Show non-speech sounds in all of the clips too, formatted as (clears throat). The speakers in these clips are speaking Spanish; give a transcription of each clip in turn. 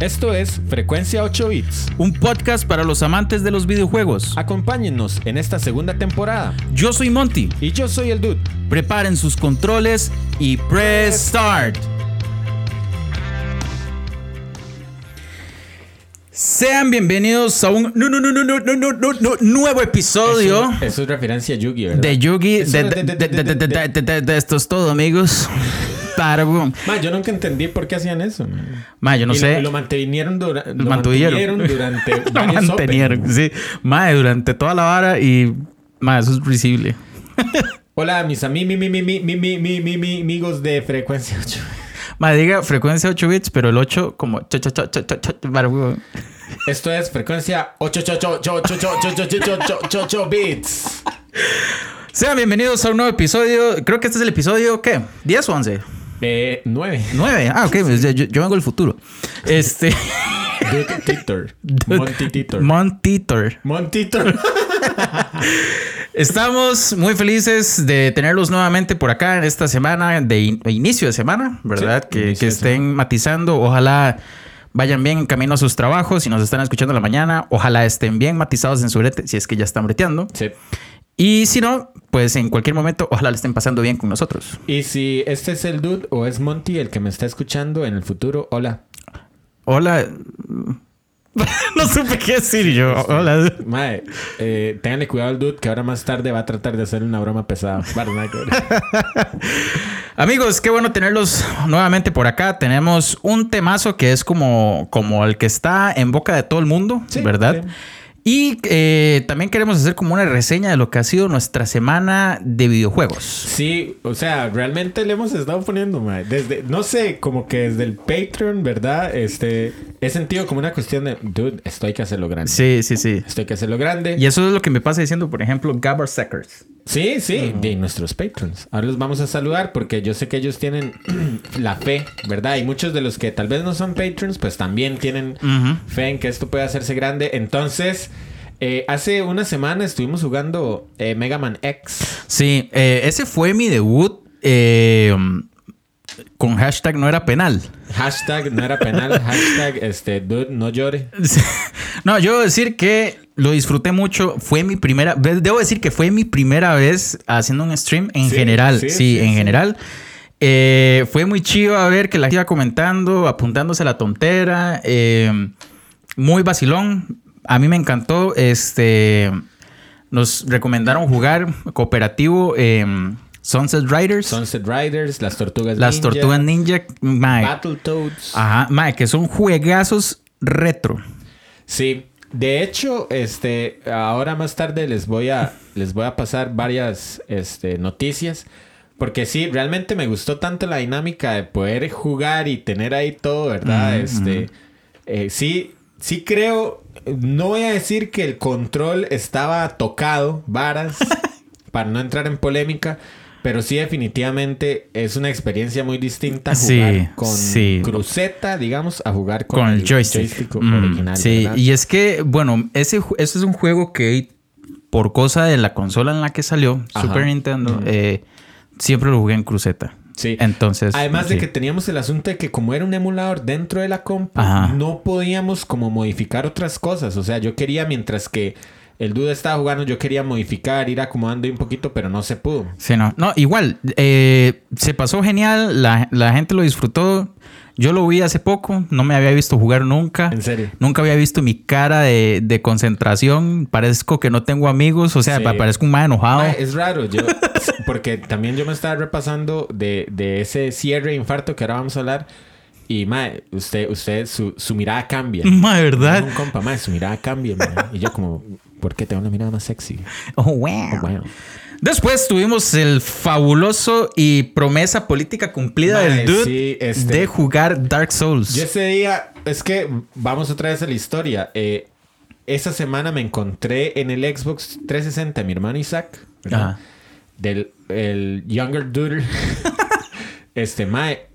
Esto es Frecuencia 8 Bits. Un podcast para los amantes de los videojuegos. Acompáñennos en esta segunda temporada. Yo soy Monty. Y yo soy el Dude. Preparen sus controles y press start. Sean bienvenidos a un no, no, no, no, no, no, no, no, no, nuevo episodio Eso, eso es referencia a Yugi, ¿verdad? de Yugi. De- esto es todo, amigos estar. Ma, yo nunca entendí por qué hacían eso. Yo no sé. Lo, lo mantenieron, mantuvieron. durante. lo mantenieron, sí. Ma, durante toda la vara y. Ma, eso es risible. Hola, mis amigos de frecuencia 8. Ma, diga frecuencia 8 bits, pero el 8 como. Cho, cho, cho, Esto es frecuencia 8 bits. Sean bienvenidos a un nuevo episodio. Creo que este es el episodio, ¿qué? ¿10 o 11? Eh, 9. 9. Ah, ok. pues yo, yo vengo del futuro. Este. (laughs) Titor. Monty Titor. (laughs) Estamos muy felices de tenerlos nuevamente por acá en esta semana de in- inicio de semana, ¿verdad? Sí, que, estén matizando. Ojalá vayan bien en camino a sus trabajos. Si nos están escuchando en la mañana, ojalá estén bien matizados en su brete, si es que ya están breteando. Sí. Y si no, pues en cualquier momento, ojalá le estén pasando bien con nosotros. Y si este es el dude o es Monty el que me está escuchando en el futuro, hola. Hola. (laughs) no supe qué decir yo. Hola. Mae, eh, ténganle cuidado al dude que ahora más tarde va a tratar de hacer una broma pesada. (laughs) Amigos, qué bueno tenerlos nuevamente por acá. Tenemos un temazo que es como, como el que está en boca de todo el mundo, Sí, ¿verdad? sí. Y eh, también queremos hacer como una reseña de lo que ha sido nuestra semana de videojuegos. Sí, o sea, realmente le hemos estado poniendo. Desde, no sé, como que desde el Patreon, ¿verdad? Este, he sentido como una cuestión de, dude, esto hay que hacerlo grande. Sí, sí, sí. Esto hay que hacerlo grande. Y eso es lo que me pasa diciendo, por ejemplo, Gabber Sackers. Sí, sí, de nuestros patrons. Ahora los vamos a saludar porque yo sé que ellos tienen (clears throat) la fe, ¿verdad? Y muchos de los que tal vez no son patrons, pues también tienen fe en que esto puede hacerse grande. Entonces, eh, hace una semana estuvimos jugando eh, Mega Man X. Sí, eh, ese fue mi debut eh, con hashtag no era penal. Hashtag no era penal, (laughs) hashtag este, dude, no llore. No, yo debo decir que lo disfruté mucho. Fue mi primera vez, debo decir que fue mi primera vez haciendo un stream en Sí, general. sí, Sí, sí, en general. Eh, fue muy chido a ver que la gente iba comentando, apuntándose a la tontera. eh, muy vacilón. A mí me encantó. Este. Nos recomendaron jugar cooperativo en Sunset Riders. Sunset Riders, las tortugas las ninja, tortugas ninja. mae. Battletoads. Ajá, mae, que son juegazos retro. Sí, de hecho, este, ahora más tarde les voy a, les voy a pasar varias, este, noticias. Porque sí, realmente me gustó tanto la dinámica de poder jugar y tener ahí todo, ¿verdad? Este, eh, sí, sí creo, no voy a decir que el control estaba tocado, varas, (laughs) para no entrar en polémica. Pero sí, definitivamente es una experiencia muy distinta jugar Sí, con sí. cruceta, digamos, a jugar con, con, el joystick, Mm, original. sí, ¿verdad? y es que, bueno, ese, ese es un juego que por cosa de la consola en la que salió, Ajá. Super Nintendo, eh, siempre lo jugué en cruceta. Sí. Entonces. Además de que teníamos el asunto de que como era un emulador dentro de la compu, Ajá. no podíamos como modificar otras cosas. O sea, yo quería, mientras que el dude estaba jugando, yo quería modificar, ir acomodando un poquito, pero no se pudo. Sí, no. No, igual, eh, se pasó genial, la, la gente lo disfrutó. Yo lo vi hace poco, no me había visto jugar nunca. En serio. Nunca había visto mi cara de, de concentración. Parezco que no tengo amigos, o sea, Sí. pa- parezco un más enojado. Mae, es raro, yo, porque también yo me estaba repasando de, de ese cierre infarto que ahora vamos a hablar. Y, mae, usted, usted, su, su mirada cambia. Ma, ¿verdad? Un compa, mae, su mirada cambia, mae. Y yo como, ¿por qué tengo una mirada más sexy? Oh, wow. Oh, wow. Después tuvimos el fabuloso y promesa política cumplida Mae, del dude sí, este- de jugar Dark Souls. Yo ese día, es que vamos otra vez a la historia. Eh, esa semana me encontré en el Xbox 360 mi hermano Isaac. Ajá. Del el Younger Dude. (laughs) este, mae,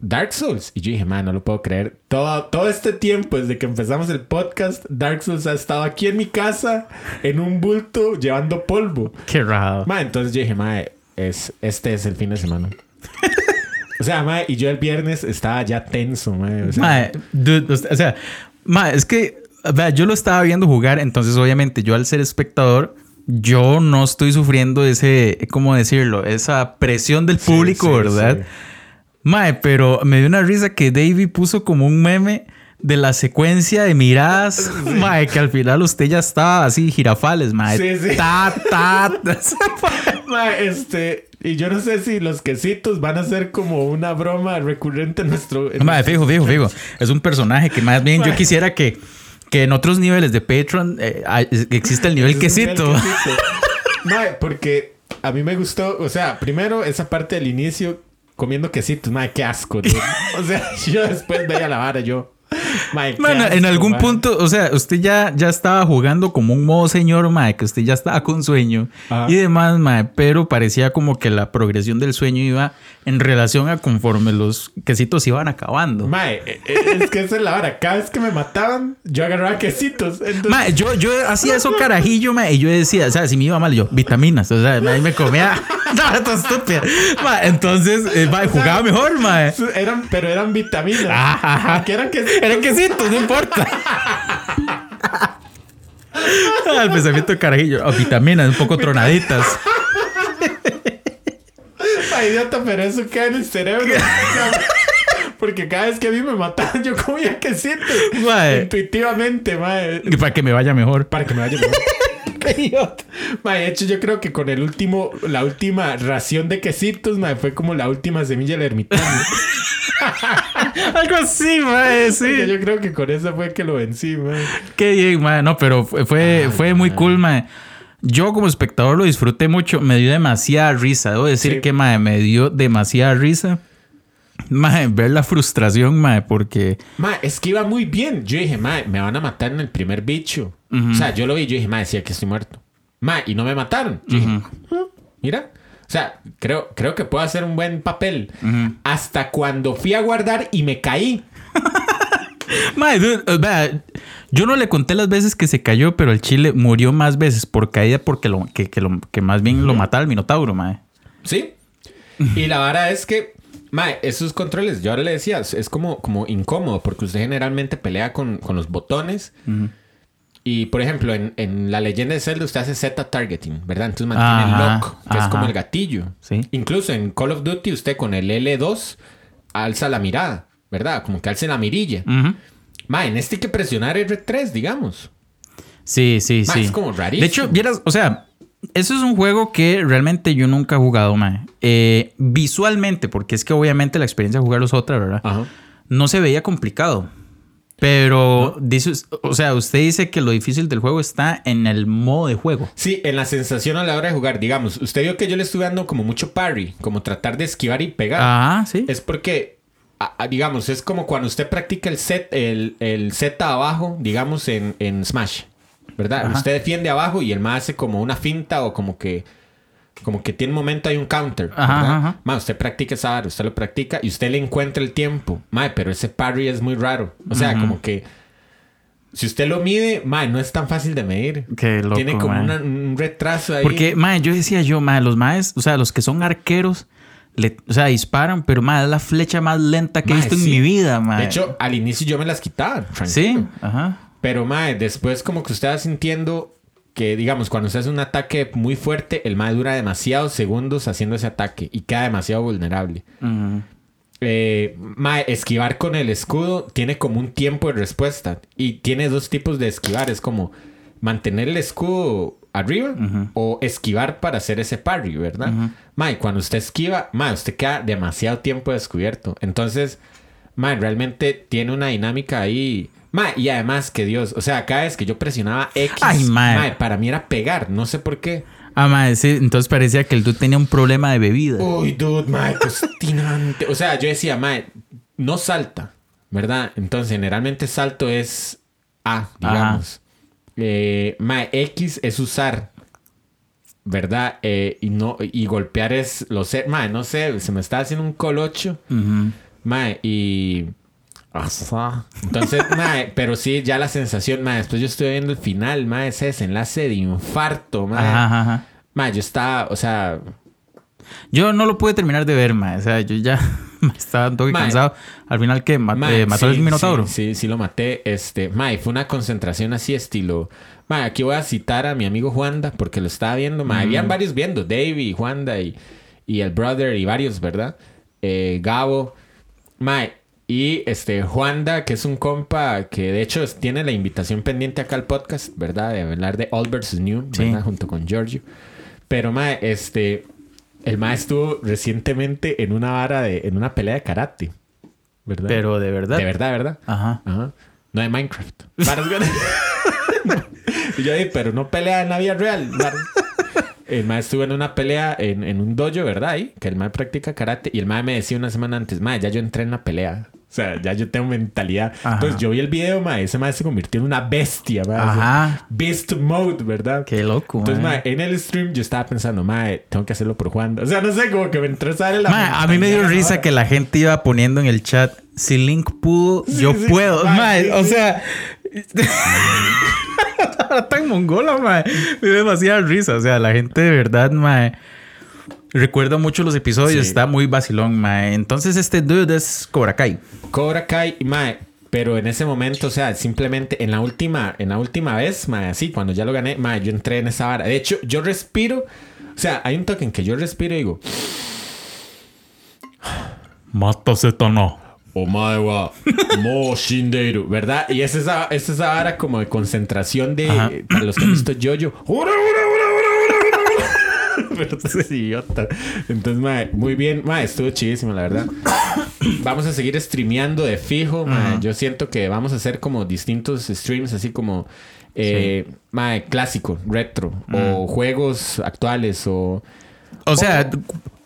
Dark Souls. Y yo dije, mae, no lo puedo creer. Todo, todo este tiempo, desde que empezamos el podcast, Dark Souls ha estado aquí en mi casa, en un bulto, llevando polvo. Qué raro. Mae, entonces yo dije, mae, es, este es el fin de semana. O sea, mae, y yo el viernes estaba ya tenso, mae. O sea, Mae, dude, o sea, es que yo lo estaba viendo jugar, entonces obviamente yo al ser espectador, yo no estoy sufriendo ese, ¿cómo decirlo? Esa presión del Sí, público, sí, ¿verdad? sí. Mae, pero me dio una risa que Davey puso como un meme de la secuencia de miradas, mae, que al final usted ya estaba así, girafales, mae. Sí, sí. Ta, ta, ta. (laughs) mae, este. Y yo no sé si los quesitos van a ser como una broma recurrente en nuestro. en Mae, fijo, fijo, fijo. Es un personaje que más bien yo quisiera que, que en otros niveles de Patreon eh, exista el nivel es quesito. nivel quesito. Mae, porque a mí me gustó, o sea, primero esa parte del inicio comiendo quesitos, mae, qué asco, dude. O sea, (laughs) yo después veía la vara yo. Qué Bueno, en asco, algún mae. punto, o sea, usted ya, ya estaba jugando como un modo señor, mae, que usted ya estaba con sueño Ajá. y demás, mae, pero parecía como que la progresión del sueño iba en relación a conforme los quesitos iban acabando. Mae, eh, eh, es que esa es la hora. Cada vez que me mataban, yo agarraba quesitos. Entonces, yo, yo hacía eso carajillo, mae, y yo decía, o sea, si me iba mal, yo, vitaminas, o sea, ahí me comía. (laughs) no, esto es estúpido. Entonces, eh, jugaba mejor, mae. eran, pero eran vitaminas. Ajá, ajá. Que eran quesitos. Eran quesitos, no importa. (laughs) Ah, El pensamiento de carajillo. O vitaminas, un poco tronaditas. (laughs) Ay, idiota, pero eso queda en el cerebro. Porque cada vez que a mí me mataban, yo comía quesitos. Mae. Intuitivamente, mae. Y para que me vaya mejor. Para que me vaya mejor. Mae, de hecho, yo creo que con el último, la última ración de quesitos, mae, fue como la última semilla del ermitaño. (laughs) Algo así, mae, sí. yo creo que con eso fue que lo vencí, mae. Qué bien, mae. No, pero fue, fue, Ay, fue muy cool, mae. Yo como espectador lo disfruté mucho. Me dio demasiada risa. Debo decir Sí. que, mae, me dio demasiada risa. Mae, ver la frustración, mae, porque... Mae, es que iba muy bien. Yo dije, mae, me van a matar en el primer bicho. O sea, yo lo vi, yo dije, mae, sí, aquí estoy muerto. Mae, y no me mataron. Yo dije, "Ah, mira. O sea, creo, creo que puedo hacer un buen papel. Hasta cuando fui a guardar y me caí. (laughs) Mae, dude, vea, yo no le conté las veces que se cayó, pero el chile murió más veces por caída porque lo, que, que lo- que más bien lo mataba el minotauro, mae. ¿Sí? Y la vara es que, mae, esos controles, yo ahora le decía, es- como, como incómodo porque usted generalmente pelea con, con los botones. Y, por ejemplo, en, en la leyenda de Zelda usted hace Z targeting, ¿verdad? Entonces mantiene Ajá, el lock, que es ajá. como el gatillo. Sí. Incluso en Call of Duty usted con el L2 alza la mirada, ¿verdad? Como que alce la mirilla. Ujú. Mae, en este hay que presionar R3, digamos. Sí, sí, Ma, sí. es como rarísimo. De hecho, vieras, o sea, eso es un juego que realmente yo nunca he jugado, mae. Eh, visualmente, porque es que obviamente la experiencia de jugarlo es otra, ¿verdad? Ajá. No se veía complicado. Pero dice, o sea, usted dice que lo difícil del juego está en el modo de juego. Sí, en la sensación a la hora de jugar, digamos, usted vio que yo le estuve dando como mucho parry, como tratar de esquivar y pegar. Ajá, sí. Es porque, digamos, es como cuando usted practica el set, el, el Z abajo, digamos, en, en Smash, ¿verdad? Ajá. Usted defiende abajo y el más hace como una finta o como que, como que tiene un momento hay un counter, Ajá, ajá. Ma, usted practica esa vara, usted lo practica y usted le encuentra el tiempo, ma, pero ese parry es muy raro, o sea, como que si usted lo mide, ma, no es tan fácil de medir. Qué loco, Tiene como mae. una- un retraso ahí. Porque, mae, yo decía yo, mae, los maes, o sea, los que son arqueros, le- o sea, disparan, pero mae, es la flecha más lenta que he Mae, visto en sí. mi vida, mae. De hecho, al inicio yo me las quitaba, tranquilo. sí, ajá. Pero, mae, después como que usted va sintiendo que, digamos, cuando usted hace un ataque muy fuerte, el mae dura demasiados segundos haciendo ese ataque y queda demasiado vulnerable. Ujú. Eh, mae, esquivar con el escudo tiene como un tiempo de respuesta y tiene dos tipos de esquivar. Es como mantener el escudo arriba o esquivar para hacer ese parry, ¿verdad? Mae, cuando usted esquiva, mae, usted queda demasiado tiempo descubierto. Entonces, mae, realmente tiene una dinámica ahí. Mae, y además que Dios, o sea, cada vez que yo presionaba X, Ay, mae. mae, para mí era pegar, no sé por qué. Ah, mae, sí, entonces parecía que el dude tenía un problema de bebida. Uy, dude, mae, qué (laughs) obstinante. O sea, yo decía, mae, no salta, ¿verdad? Entonces, generalmente salto es A, digamos. Eh, mae, X es usar, ¿verdad? Eh, y no y golpear es lo sé, mae, no sé, se me está haciendo un colocho, Ujú. mae, y entonces, (laughs) mae, pero sí, ya la sensación, mae, después yo estoy viendo el final, mae, ese desenlace de infarto, mae. Ajá, ajá. Mae, yo estaba, o sea, Yo no lo pude terminar de ver, mae. O sea, yo ya. (laughs) Estaba un toque Mae. cansado. Al final, ¿qué? Ma- Mae, eh, ¿Mató sí, el Minotauro? Sí, sí, sí lo maté. Este, mae, fue una concentración así estilo. Mae, aquí voy a citar a mi amigo Juanda porque lo estaba viendo. Mae, habían varios viendo, Davey, Juanda y, y el brother y varios, ¿verdad? Eh, Gabo. Mae, y este Juanda, que es un compa que de hecho tiene la invitación pendiente acá al podcast, ¿verdad? De hablar de All vs. New, Sí. ¿verdad? Junto con Giorgio. Pero mae, este el mae estuvo recientemente en una vara de en una pelea de karate, ¿verdad? Pero de verdad. De verdad, ¿verdad? Ajá. Ajá. No de Minecraft. Y (laughs) yo dije, pero no pelea en la vida real. El mae estuvo en una pelea en, en un dojo, ¿verdad? Ahí, que el mae practica karate. Y el mae me decía una semana antes, mae, ya yo entré en la pelea. O sea, ya yo tengo mentalidad. Ajá. Entonces yo vi el video, mae. Ese mae se convirtió en una bestia, mae. Ajá. Beast mode, ¿verdad? Qué loco, Entonces, mae, en el stream yo estaba pensando, mae, tengo que hacerlo por Juan. O sea, no sé, como que me entró a la. Mae, a mí me dio risa que la gente iba poniendo en el chat. Si Link pudo, yo sí, puedo. sí, o sea. (laughs) Tan mongola, mae. Me dio demasiada risa. O sea, la gente de verdad, mae. Recuerdo mucho los episodios. Sí. Está muy vacilón, mae. Entonces, este dude es Cobra Kai. Cobra Kai, mae, pero en ese momento, o sea, simplemente en la última, en la última vez, mae, así, cuando ya lo gané, mae, yo entré en esa vara. De hecho, yo respiro, o sea, hay un toque en que yo respiro y digo, (sighs) Mátase, tono. Omae wa mo (laughs) shindeiru, ¿verdad? Y es esa, es esa vara como de concentración de, Ajá. para los que han visto (clears throat) Jojo, ¡Ura, ura, (laughs) Pero tú eres idiota. Entonces, mae, muy bien, mae, estuvo chidísimo, la verdad. (coughs) Vamos a seguir streameando de fijo, mae. Yo siento que vamos a hacer como distintos streams, así como, eh, mae, clásico, retro, o juegos actuales, o... O sea,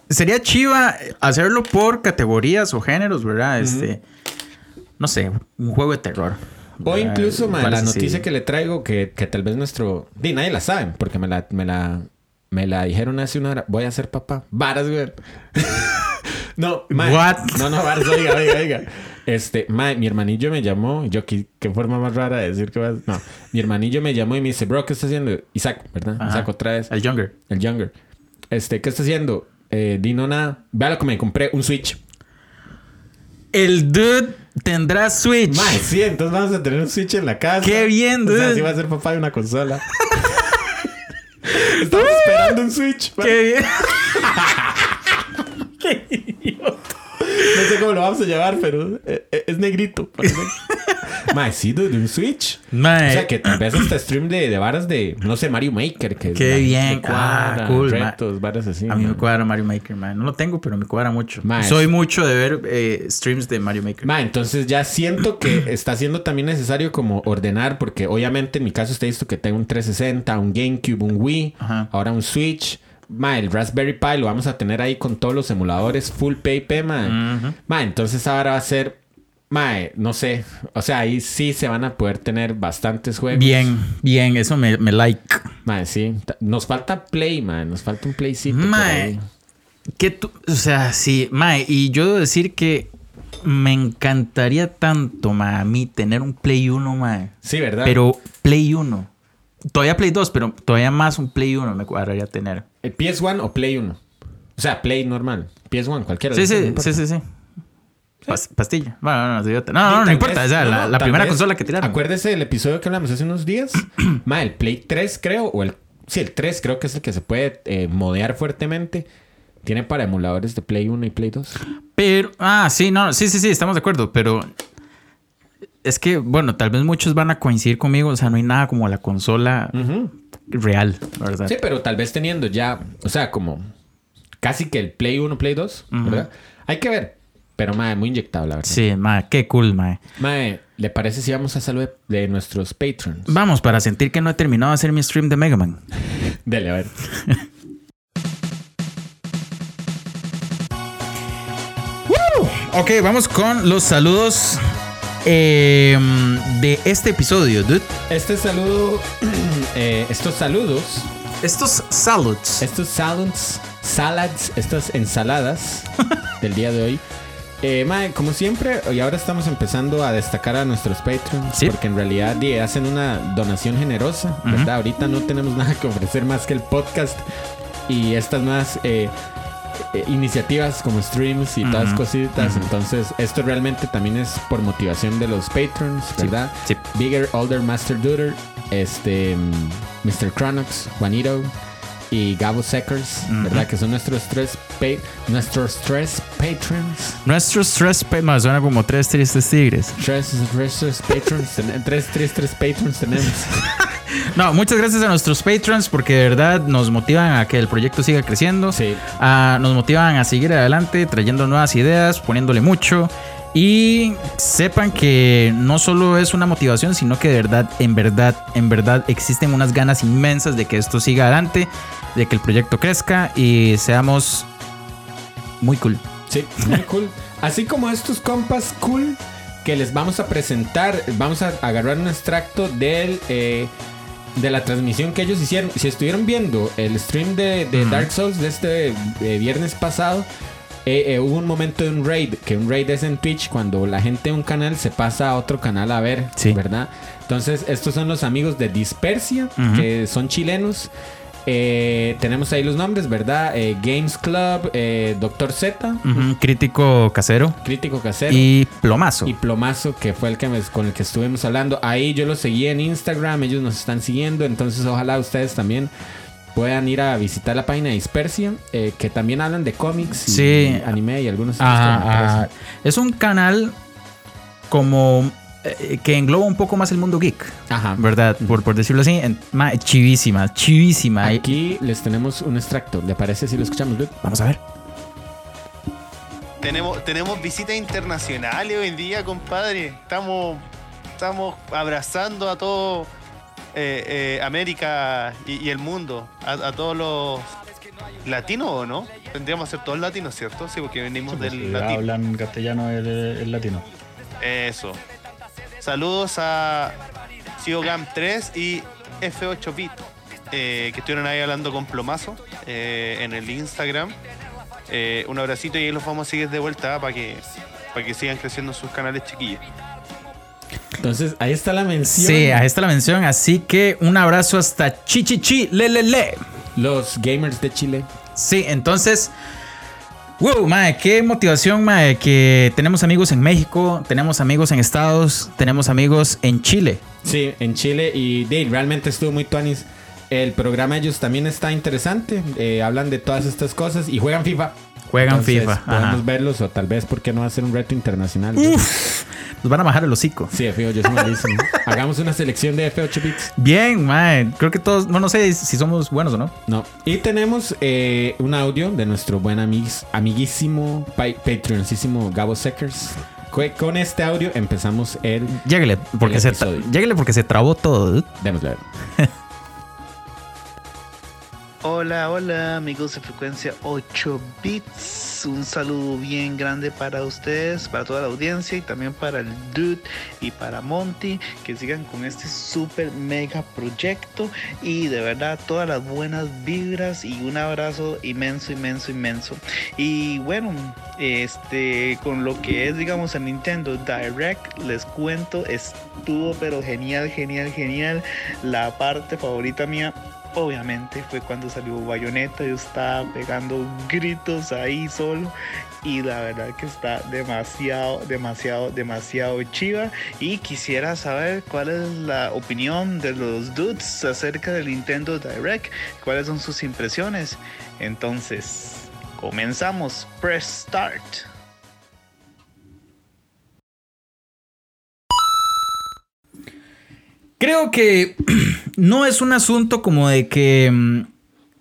sería chiva hacerlo por categorías o géneros, ¿verdad? Este. No sé, un juego de terror. O incluso, mae, la noticia que le traigo, que, que tal vez nuestro... Di, nadie la sabe, porque me la, me la, me la dijeron hace una hora. Voy a ser papá. Varas, güey. (laughs) no, mae. What? No, no, varas, oiga, oiga, oiga. Este, mae, mi hermanillo me llamó. Yo, ¿qué, qué forma más rara de decir que vas? No, mi hermanillo me llamó y me dice, bro, ¿qué estás haciendo? Isaac, ¿verdad? Ajá. Isaac otra vez. El Younger. El Younger. Este, ¿qué está haciendo? Eh, di no nada. Vea lo que me compré, un Switch. El dude tendrá Switch. Mae, sí, entonces vamos a tener un Switch en la casa. Qué bien, O sea, dude. sí va a ser papá de una consola. (laughs) Estamos esperando un Switch. Qué bien. (laughs) No sé cómo lo vamos a llevar, pero eh, eh, es negrito. (laughs) Mae, sí, dude, un Switch. Mae. O sea, que tal vez hasta stream de, de varas de, no sé, Mario Maker. Que Qué la- bien. cuadra, Ah, cool, mae. Retos, varas así. A mí me mae. cuadra Mario Maker, man. No lo tengo, pero me cuadra mucho. Mae. Soy mucho de ver eh, streams de Mario Maker. Ma, entonces ya siento que (clears throat) está siendo también necesario como ordenar, porque obviamente en mi caso usted visto que tengo un 360, un GameCube, un Wii, Ajá. ahora un Switch. Ma, el Raspberry Pi lo vamos a tener ahí con todos los emuladores full PayP, ma. Ma, entonces ahora va a ser, ma, no sé, o sea, ahí sí se van a poder tener bastantes juegos. Bien, bien. Eso me, me like. Ma, sí. Nos falta Play, ma, nos falta un Playcito. Mae. Que tú, o sea, sí, mae, y yo debo decir que me encantaría tanto, mae, a mí tener un Play 1, mae. Sí, ¿verdad? Pero Play 1. Todavía Play 2, pero todavía más un Play 1 me cuadraría tener. ¿El PS1 o Play 1? O sea, Play normal. PS1, cualquiera. Sí, sí, sí, sí, sí. Pas- pastilla. Bueno, no, no, no, no, no, no importa. o sea, la, la primera vez- consola que tiraron. Acuérdese del episodio que hablamos hace unos días. (clears throat) Ma, el Play 3, creo, o el. Sí, el 3 creo que es el que se puede eh, modear fuertemente. Tiene para emuladores de Play 1 y Play 2. Pero, ah, sí, no, sí, sí, sí, estamos de acuerdo, pero es que, bueno, tal vez muchos van a coincidir conmigo, o sea, no hay nada como la consola real, ¿verdad? Sí, pero tal vez teniendo ya, o sea, como casi que el Play 1, Play 2, ¿verdad? Hay que ver. Pero, madre, muy inyectable, la verdad. Sí, ma, qué cool, ma. Madre, ¿le parece si vamos a salud de nuestros patrons? Vamos, para sentir que no he terminado de hacer mi stream de Mega Man. (laughs) Dele, a ver. (laughs) Ok, vamos con los saludos eh, de este episodio, dude. Este saludo, (clears throat) eh, estos saludos, Estos saludos. estos salads, salads, estas ensaladas (laughs) del día de hoy. Eh, mae, como siempre, y ahora estamos empezando a destacar a nuestros patrons, Sí. porque en realidad hacen una donación generosa, ¿verdad? Ahorita no tenemos (laughs) nada que ofrecer más que el podcast y estas nuevas eh, eh, iniciativas como streams y todas cositas. Entonces, esto realmente también es por motivación de los patrons, ¿verdad? sí. Bigger, Older, Master Duder, este, Mr. Chronox, Juanito y Gabo Seckers, ¿verdad? Que son nuestros tres, nuestros tres patrons. Nuestros tres, pa- más suena como tres tristes tigres. Tres, tres, tres patrons. ten- tres, tres, tres patrons tenemos. (laughs) No, muchas gracias a nuestros patrons porque de verdad nos motivan a que el proyecto siga creciendo. Sí. Ah, nos motivan a seguir adelante, trayendo nuevas ideas, poniéndole mucho. Y sepan que no solo es una motivación, sino que de verdad, en verdad, en verdad existen unas ganas inmensas de que esto siga adelante, de que el proyecto crezca y seamos muy cool. Sí, muy cool. (laughs) Así como estos compas cool que les vamos a presentar, vamos a agarrar un extracto del, eh, de la transmisión que ellos hicieron. Si estuvieron viendo el stream de, de Dark Souls de este eh, viernes pasado, eh, eh, hubo un momento de un raid, que un raid es en Twitch cuando la gente de un canal se pasa a otro canal a ver, Sí. ¿verdad? Entonces, estos son los amigos de Dispersia, que son chilenos. Eh, tenemos ahí los nombres, ¿verdad? Eh, Games Club, eh, Doctor Z, Crítico casero Crítico Casero. y plomazo. Y Plomazo, que fue el que me- con el que estuvimos hablando. Ahí yo los seguí en Instagram, ellos nos están siguiendo, entonces ojalá ustedes también puedan ir a visitar la página de Dispersia, eh, que también hablan de cómics y Sí. anime y algunos Ajá, ajá. Es un canal como que engloba un poco más el mundo geek, Ajá. ¿verdad? Por, por decirlo así, en- ma- chivísima, chivísima. Aquí les tenemos un extracto. ¿Le parece si lo escuchamos, Luke? Vamos a ver. Tenemos, tenemos visitas internacionales hoy en día, compadre. Estamos, estamos abrazando a todo eh, eh, América y, y el mundo, a, a todos los latinos, ¿o no? Tendríamos que ser todos latinos, ¿cierto? Sí, porque venimos Pues, del si latino. hablan castellano el, el latino. Eso. Saludos a CioGam 3 y F8 Bit, eh, que estuvieron ahí hablando con Plomazo eh, en el Instagram. Eh, un abracito y ahí los vamos a seguir de vuelta para que, para que sigan creciendo sus canales chiquillos. Entonces, ahí está la mención. Sí, ahí está la mención. Así que un abrazo hasta Chichichi, le, le, le. Los gamers de Chile. Sí, entonces. Wow, mae, qué motivación, mae, que tenemos amigos en México, tenemos amigos en Estados, tenemos amigos en Chile. Sí, en Chile y de, realmente estuvo muy tuanis. El programa de ellos también está interesante. eh, hablan de todas estas cosas y juegan FIFA. Juegan Entonces, FIFA. Podemos Ajá. verlos o tal vez, ¿por qué no hacer un reto internacional? Uf, nos van a bajar el hocico. Sí, fijo, yo soy malísimo. (laughs) Hagamos una selección de F8 bits. Bien, mae, creo que todos, no, no sé si somos buenos o no. No. Y tenemos eh, un audio de nuestro buen amiguis- amiguísimo, pa- patroncísimo Gabo Seckers. Con este audio empezamos el... Lléguele, porque, El se, lléguele porque se trabó todo. Démosle a ver. (laughs) Hola, hola amigos de frecuencia 8 bits. Un saludo bien grande para ustedes, para toda la audiencia y también para el Dude y para Monty. Que sigan con este super mega proyecto y de verdad todas las buenas vibras y un abrazo inmenso, inmenso, inmenso. Y bueno, este con lo que es digamos el Nintendo Direct, les cuento, estuvo pero genial, genial, genial. La parte favorita mía Obviamente fue cuando salió Bayonetta, yo estaba pegando gritos ahí solo y la verdad que está demasiado, demasiado, demasiado chiva y quisiera saber cuál es la opinión de los dudes acerca del Nintendo Direct, cuáles son sus impresiones. Entonces, comenzamos, press start. Creo que (clears throat) no es un asunto como de que. mm,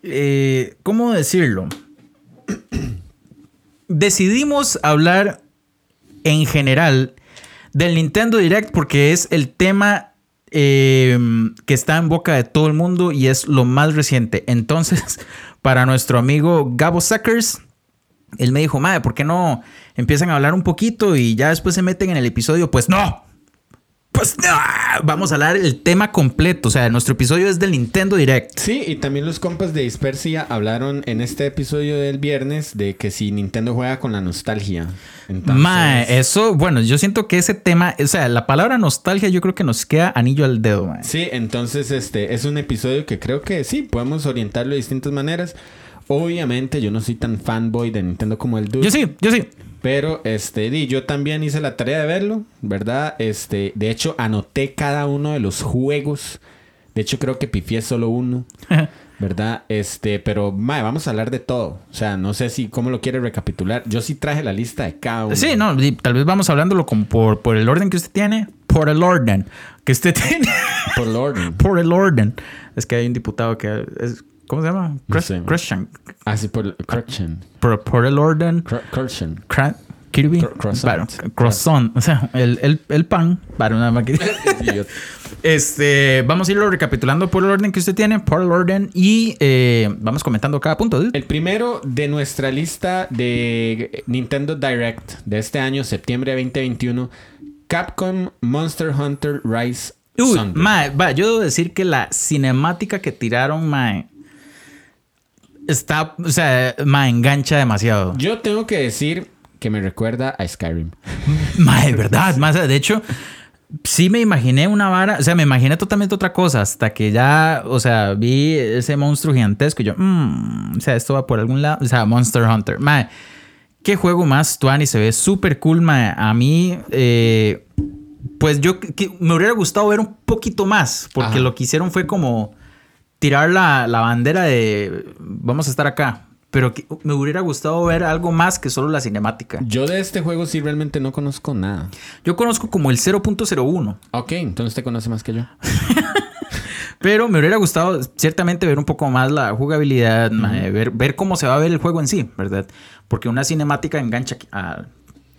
eh, ¿Cómo decirlo? (clears throat) Decidimos hablar en general del Nintendo Direct porque es el tema eh, que está en boca de todo el mundo y es lo más reciente. Entonces, (laughs) para nuestro amigo Gabo Suckers, él me dijo, madre, ¿por qué no empiezan a hablar un poquito y ya después se meten en el episodio? Pues no. Pues. Vamos a hablar el tema completo. O sea, nuestro episodio es del Nintendo Direct. Sí, y también los compas de Dispersia hablaron en este episodio del viernes de que si Nintendo juega con la nostalgia. Entonces, Mae, eso, bueno, yo siento que ese tema, o sea, la palabra nostalgia yo creo que nos queda anillo al dedo, mae. Sí, entonces este es un episodio que creo que sí, podemos orientarlo de distintas maneras. Obviamente yo no soy tan fanboy de Nintendo como el Dude. Yo sí, yo sí. Pero este, di, yo también hice la tarea de verlo, ¿verdad? Este, de hecho, anoté cada uno de los juegos. De hecho, creo que pifié solo uno, (laughs) ¿verdad? Este, pero mae, vamos a hablar de todo. O sea, no sé si cómo lo quiere recapitular. Yo sí traje la lista de cada uno. Sí, no, y tal vez vamos hablándolo como por, por el orden que usted tiene, por el orden que usted (laughs) tiene, Por el orden. por el orden. Es que hay un diputado que es, ¿cómo se llama? Christian. Ah, sí, por correction. Por, por el orden. Cra- Kirby. Cro- croissant. Bueno, croissant. O sea, el, el, el pan. Para una máquina. (laughs) Este, vamos a irlo recapitulando por el orden que usted tiene, por el orden, y eh, vamos comentando cada punto. dude. El primero de nuestra lista de Nintendo Direct de este año, septiembre de 2021, Capcom Monster Hunter Rise Uy, mae, va, yo debo decir que la cinemática que tiraron, mae, está, o sea, mae, engancha demasiado. Yo tengo que decir que me recuerda a Skyrim. (laughs) Mae, verdad, más, de hecho, sí me imaginé una vara, o sea, me imaginé totalmente otra cosa hasta que ya, o sea, vi ese monstruo gigantesco y yo, "Mm, o sea, esto va por algún lado, o sea, Monster Hunter, mae. Qué juego más tuani, se ve súper cool, mae. A mí, eh, pues yo que me hubiera gustado ver un poquito más, porque Ajá. lo que hicieron fue como tirar la, la bandera de vamos a estar acá. Pero que- me hubiera gustado ver algo más que solo la cinemática. Yo de este juego sí realmente no conozco nada. Yo conozco como el 0.01, Ok, entonces te conoce más que yo. (laughs) pero me hubiera gustado ciertamente ver un poco más la jugabilidad, mae, ver, ver cómo se va a ver el juego en sí, ¿verdad? Porque una cinemática engancha a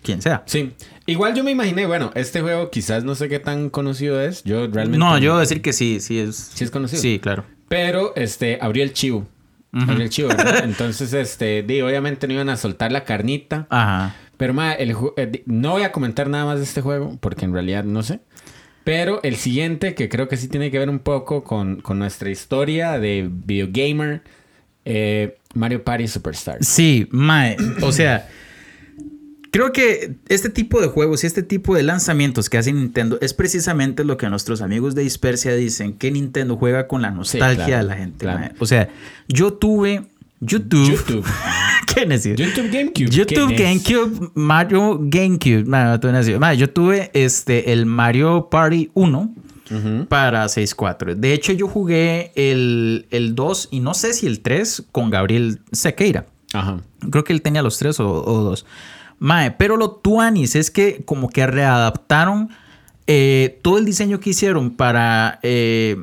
quien sea. Sí. Igual yo me imaginé, bueno, este juego quizás no sé qué tan conocido es. Yo realmente... No, yo decir que sí, sí es. Sí es conocido. Sí, claro. Pero, este, abrió el chivo. Abrió el chivo, ¿verdad? (laughs) Entonces, este, di, obviamente no iban a soltar la carnita. Ajá. Pero, ma, el eh, no voy a comentar nada más de este juego, porque en realidad no sé. Pero el siguiente, que creo que sí tiene que ver un poco con, con nuestra historia de videogamer, eh, Mario Party Superstars. Sí, mae. O sea, (clears throat) creo que este tipo de juegos y este tipo de lanzamientos que hace Nintendo es precisamente lo que nuestros amigos de Dispersia dicen, que Nintendo juega con la nostalgia claro, de la gente. claro. O sea, yo tuve YouTube. YouTube. (laughs) ¿Qué necio? YouTube GameCube. YouTube. GameCube, Mario GameCube. Yo tuve este, el Mario Party 1 Ujú. para 6.4. De hecho, yo jugué el, el 2 y no sé si el 3 con Gabriel Sequeira. Ajá. Creo que él tenía los tres o, o dos. Mae, pero lo tuanis es que como que readaptaron eh, todo el diseño que hicieron para eh,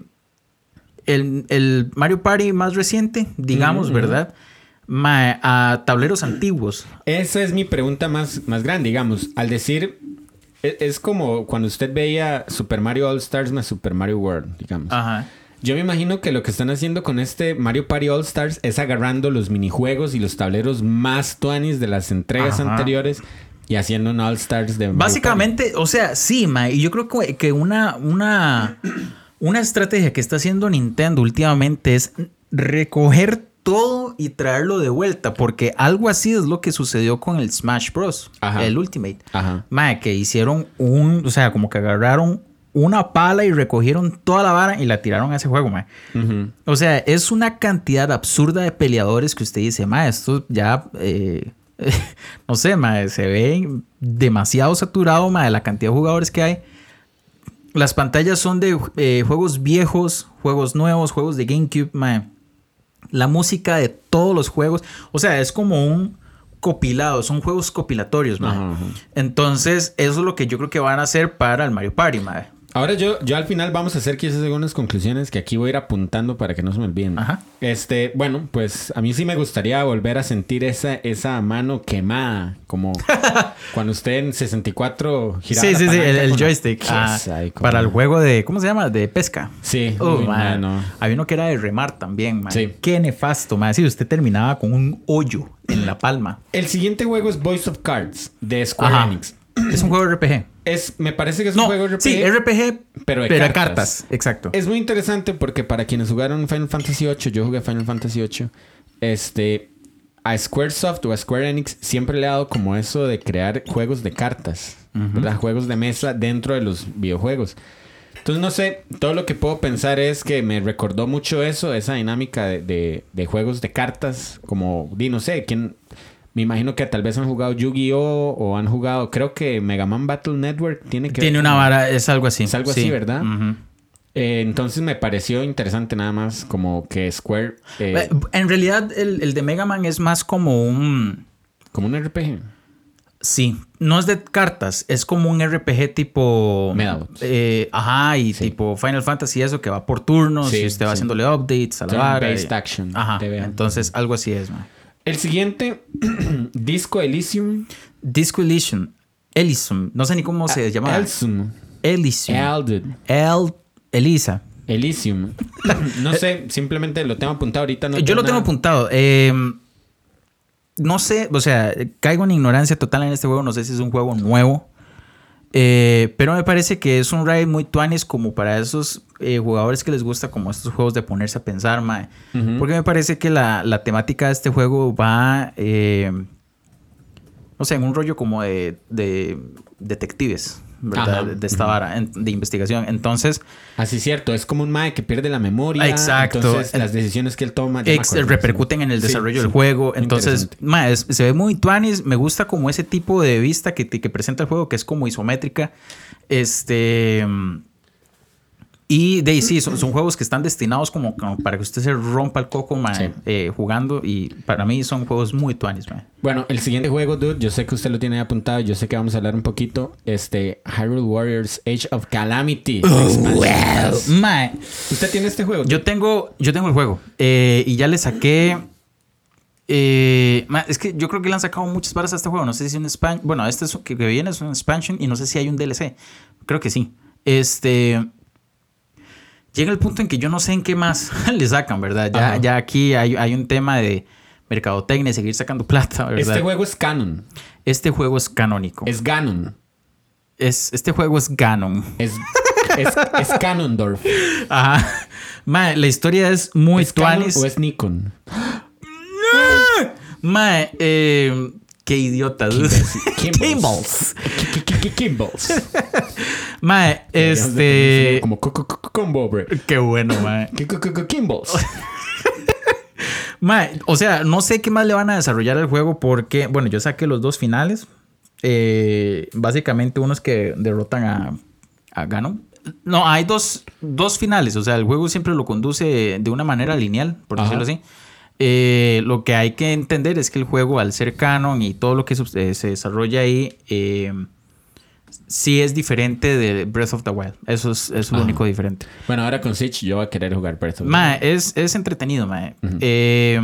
el, el Mario Party más reciente, digamos, ¿verdad? Mae, a tableros antiguos. Esa es mi pregunta más, más grande, digamos. Al decir, e- es, como cuando usted veía Super Mario All Stars más Super Mario World, digamos. Ajá. Yo me imagino que lo que están haciendo con este Mario Party All Stars es agarrando los minijuegos y los tableros más tuanis de las entregas Ajá. anteriores y haciendo un All Stars de Mario Básicamente, o sea, sí, mae, y yo creo que, una, una, una estrategia que está haciendo Nintendo últimamente es recoger todo y traerlo de vuelta, porque algo así es lo que sucedió con el Smash Bros, Ajá. el Ultimate. Ajá. Mae, que hicieron un, o sea, como que agarraron una pala y recogieron toda la vara y la tiraron a ese juego, mae. O sea, es una cantidad absurda de peleadores que usted dice, ma, esto ya, eh, (laughs) no sé, ma, se ve demasiado saturado, ma, de la cantidad de jugadores que hay. Las pantallas son de eh, juegos viejos, juegos nuevos, juegos de GameCube, ma. La música de todos los juegos, o sea, es como un copilado, son juegos copilatorios, ma. Ajá, ajá. Entonces, eso es lo que yo creo que van a hacer para el Mario Party, ma. Ahora yo, yo al final vamos a hacer quizás algunas conclusiones que aquí voy a ir apuntando para que no se me olviden. Ajá. Este, bueno, pues a mí sí me gustaría volver a sentir esa, esa mano quemada, como (laughs) cuando usted en 64 giraba Sí, la sí, sí, el, joystick. Ah, ay, para el juego de, ¿cómo se llama? De pesca. Sí, Oh, uy, man. Había uno que era de remar también, man. Sí. Qué nefasto, man. Sí, usted terminaba con un hoyo en la palma. El siguiente juego es Voice of Cards de Square Ajá. Enix. Es un juego RPG. Es, me parece que es No, un juego RPG. sí, RPG, pero de cartas. cartas. Exacto. Es muy interesante porque para quienes jugaron Final Fantasy VIII, yo jugué Final Fantasy VIII, este, a Squaresoft o a Square Enix siempre le ha dado como eso de crear juegos de cartas, ¿verdad? Juegos de mesa dentro de los videojuegos. Entonces, no sé, todo lo que puedo pensar es que me recordó mucho eso, esa dinámica de, de- de juegos de cartas, como, di, no sé, quién... Me imagino que tal vez han jugado Yu-Gi-Oh! o han jugado, creo que Mega Man Battle Network tiene que Tiene una vara, es algo así. Es algo así, sí. ¿verdad? Eh, entonces me pareció interesante nada más como que Square... eh, Eh, En realidad, el, el de Mega Man es más como un. como un RPG. Sí, no es de cartas, es como un RPG tipo. Medabots. eh, ajá, y Sí. tipo Final Fantasy, eso que va por turnos Sí, y usted va sí. haciéndole updates a la y- action, Ajá, entonces algo así es, man. El siguiente, (clears throat) Disco Elysium. Disco Elysium. Elysium, no sé ni cómo se llama. Elysium. Elysium. Elded. El. Elisa. Elysium. (laughs) No sé, simplemente lo tengo apuntado ahorita. No Yo lo tengo apuntado. Eh, no sé, o sea, caigo en ignorancia total en este juego. No sé si es un juego nuevo. Eh, pero me parece que es un raid muy tuanis como para esos eh, jugadores que les gusta como estos juegos de ponerse a pensar, mae. Porque me parece que la, la temática de este juego va, eh, no sé, en un rollo como de, de detectives, ¿verdad? Ajá. De, esta vara, de investigación. Entonces, Así es cierto, es como un mae que pierde la memoria. Exacto. Entonces las decisiones que él toma. ex- acuerdo, repercuten en el desarrollo sí. del juego. Entonces, Interesante. ma, es- se ve muy tuanis. Me gusta como ese tipo de vista que, que presenta el juego, que es como isométrica. Este. Y de ahí sí, son, son juegos que están destinados como, como para que usted se rompa el coco ma, Sí. eh, jugando. Y para mí son juegos muy tuanis, ma. Bueno, el siguiente juego, dude, yo sé que usted lo tiene apuntado, yo sé que vamos a hablar un poquito. Este, Hyrule Warriors Age of Calamity. Ma, ¿Usted tiene este juego? Yo tengo, yo tengo el juego eh, y ya le saqué. eh, es que yo creo que le han sacado muchas varas a este juego. No sé si un expansion. Bueno, este es, que, que viene es un expansion y no sé si hay un DLC. Creo que sí. Este. Llega el punto en que yo no sé en qué más (laughs) le sacan, ¿verdad? Ya, Ajá. ya aquí hay, hay un tema de mercadotecnia y seguir sacando plata, ¿verdad? Este juego es canon. Este juego es canónico. Es Ganon. Es, este juego es Ganon. Es, es, es Ganondorf. Ajá. Ma, la historia es muy ¿Es Canon tuanis. o es Nikon? Mae, eh, qué idiota. dude. (laughs) Kimballs. Kimballs. Kimballs. (laughs) Mae, este. Como co- co- co- combo, bro. Qué bueno, (laughs) mae. Kimballs. (laughs) Mae, o sea, no sé qué más le van a desarrollar al juego porque, bueno, yo saqué los dos finales. Eh, básicamente, unos que derrotan a, a Ganon. No, hay dos, dos finales. O sea, el juego siempre lo conduce de una manera lineal, por Ajá. decirlo así. Eh, lo que hay que entender es que el juego, al ser canon y todo lo que se desarrolla ahí, eh, sí es diferente de Breath of the Wild. Eso es, lo Ajá. único diferente. Bueno, ahora con Switch yo voy a querer jugar Breath of the Mae, es, es entretenido, mae. Eh,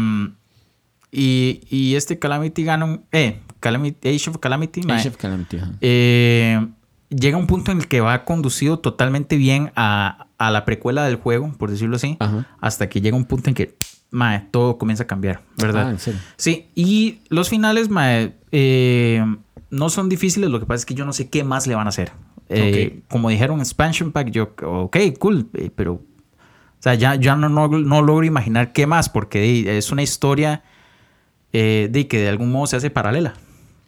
y, y este Calamity Ganon, eh, Calamity, Age of Calamity, mae, Age of Calamity, ajá. eh, llega un punto en el que va conducido totalmente bien a, a la precuela del juego, por decirlo así, Ajá. hasta que llega un punto en que, mae, todo comienza a cambiar, ¿verdad? Ah, ¿en serio? Sí, y los finales, mae, eh, no son difíciles, lo que pasa es que yo no sé qué más le van a hacer. Eh, Como dijeron Expansion Pack, yo, ok, cool, eh, pero, o sea, ya, ya no, no, no logro imaginar qué más, porque es una historia eh, de que de algún modo se hace paralela.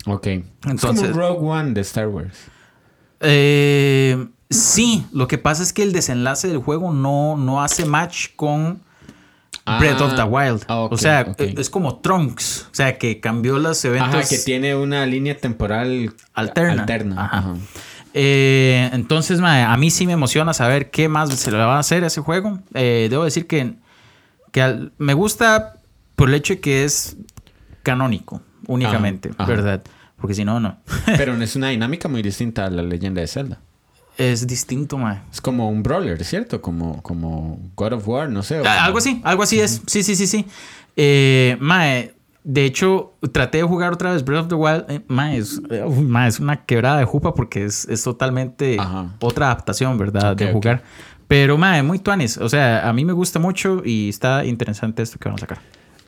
Ok. es Entonces- como Rogue One de Star Wars. Eh, sí, lo que pasa es que el desenlace del juego no, no hace match con Ah, Breath of the Wild. ah, o sea, ok. es como Trunks. O sea, que cambió los eventos. Ajá, que tiene una línea temporal Alterna. alterna. Ajá. Ajá. Eh, entonces, a mí sí me emociona saber qué más se le va a hacer a ese juego. Eh, debo decir que, que al- me gusta por el hecho de que es canónico únicamente, Ajá. ¿verdad? Porque si no, no. Pero (laughs) es una dinámica muy distinta a la leyenda de Zelda. Es distinto, mae. Es como un brawler, ¿cierto? Como, como God of War, no sé. o Ah, como- Algo así, algo así es. Sí, sí, sí, sí. Eh, mae, de hecho, traté de jugar otra vez Breath of the Wild. Eh, mae, es, eh, uy, mae, es una quebrada de jupa porque es, es totalmente Ajá. otra adaptación, ¿verdad? Ok, de jugar. Pero, mae, muy tuanis. O sea, a mí me gusta mucho y está interesante esto que van a sacar.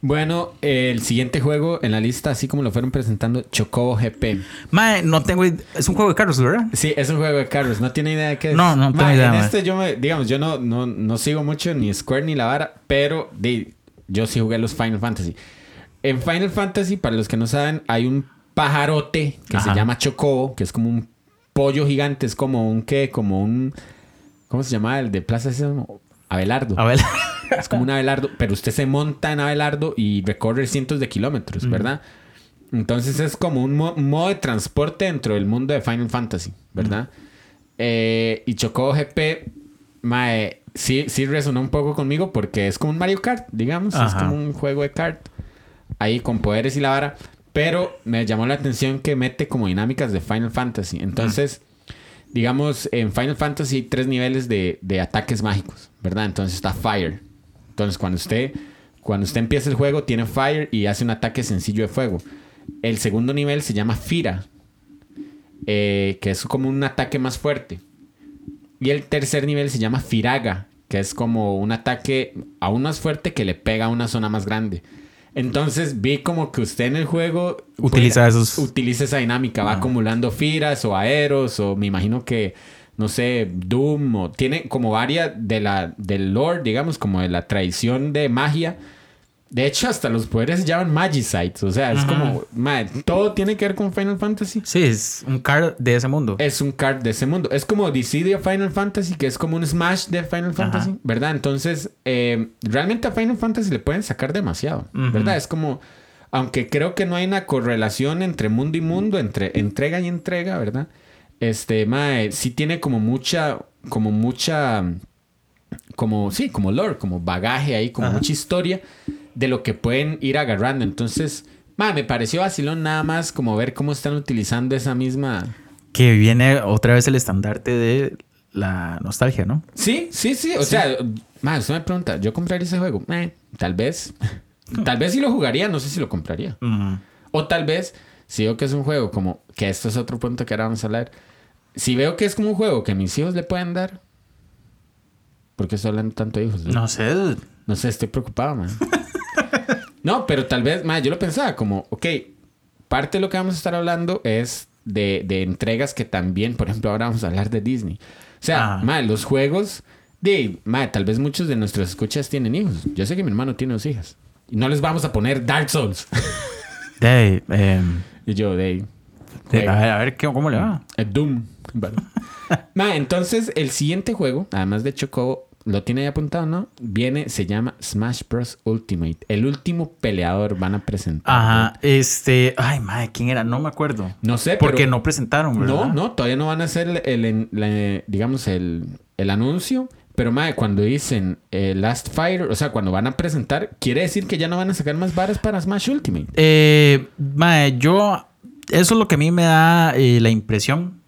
Bueno, el siguiente juego en la lista, así como lo fueron presentando, Chocobo GP. Mae, no tengo. id- Es un juego de carros, ¿verdad? Sí, es un juego de carros. No tiene idea de qué es. No, no tengo idea, En este yo me, digamos, yo no, no, no sigo mucho ni Square ni la vara, pero di, yo sí jugué los Final Fantasy. En Final Fantasy, para los que no saben, hay un pajarote que Ajá. se llama Chocobo, que es como un pollo gigante, es como un qué, como un ¿Cómo se llama el de Plaza Sésamo? Abelardo. A ver. Es como un Abelardo, pero usted se monta en Abelardo y recorre cientos de kilómetros, ¿verdad? Entonces es como un, mo- un modo de transporte dentro del mundo de Final Fantasy, ¿verdad? Eh, y Chocobo GP, mae, sí, sí resonó un poco conmigo porque es como un Mario Kart, digamos. Es como un juego de kart. Ahí con poderes y la vara. Pero me llamó la atención que mete como dinámicas de Final Fantasy. Entonces, digamos, en Final Fantasy hay tres niveles de, de ataques mágicos, ¿verdad? Entonces está Fire. Entonces, cuando usted, cuando usted empieza el juego, tiene Fire y hace un ataque sencillo de fuego. El segundo nivel se llama Fira, eh, que es como un ataque más fuerte. Y el tercer nivel se llama Firaga, que es como un ataque aún más fuerte que le pega a una zona más grande. Entonces vi como que usted en el juego Utiliza pues, esos- utiliza esa dinámica, va Ah. acumulando firas o aeros o me imagino que no sé, Doom o tiene como varias de la del lore, digamos, como de la tradición de magia. De hecho, hasta los poderes se llaman Magicites, o sea, es como todo tiene que ver con Final Fantasy. Sí, es un card de ese mundo. Es un card de ese mundo. Es como Dissidia Final Fantasy, que es como un Smash de Final Fantasy, ¿verdad? Entonces, eh, realmente a Final Fantasy le pueden sacar demasiado. ¿verdad? Es como, aunque creo que no hay una correlación entre mundo y mundo, entre entrega y entrega, ¿verdad? Este, mae, sí tiene como mucha, como mucha, como, sí, como lore, como bagaje ahí, como mucha historia de lo que pueden ir agarrando. Entonces, mae, me pareció vacilón nada más como ver cómo están utilizando esa misma... Que viene otra vez el estandarte de la nostalgia, ¿no? Sí, sí, sí. O sea, man, usted me pregunta, ¿yo compraría ese juego? Eh, tal vez. (laughs) tal vez sí lo jugaría, no sé si lo compraría. O tal vez, si veo que es un juego como, que esto es otro punto que ahora vamos a hablar. Si veo que es como un juego que mis hijos le pueden dar. ¿Por qué estoy hablando tanto de hijos? No sé. No sé, estoy preocupado, man. (laughs) no, pero tal vez, man, yo lo pensaba como, ok, parte de lo que vamos a estar hablando es de, de entregas que también, por ejemplo, ahora vamos a hablar de Disney. O sea, Ah. man, los juegos, de, man, tal vez muchos de nuestros escuchas tienen hijos. Yo sé que mi hermano tiene dos hijas. Y no les vamos a poner Dark Souls. (laughs) De, em, y yo, de- a ver, a ver ¿qué- cómo le va. eh, Doom. Vale. (laughs) Ma, entonces, el siguiente juego, además de Chocobo, lo tiene ahí apuntado, ¿no? Viene, se llama Smash Bros. Ultimate. El último peleador van a presentar. Ajá, este. Ay, madre, ¿quién era? No me acuerdo. No sé, Porque pero- no presentaron, ¿verdad? No, no, todavía no van a hacer el, digamos, el, el anuncio. Pero, madre, cuando dicen eh, Last Fighter, o sea, cuando van a presentar, quiere decir que ya no van a sacar más varas para Smash Ultimate. Eh, mae, yo. Eso es lo que a mí me da eh, la impresión.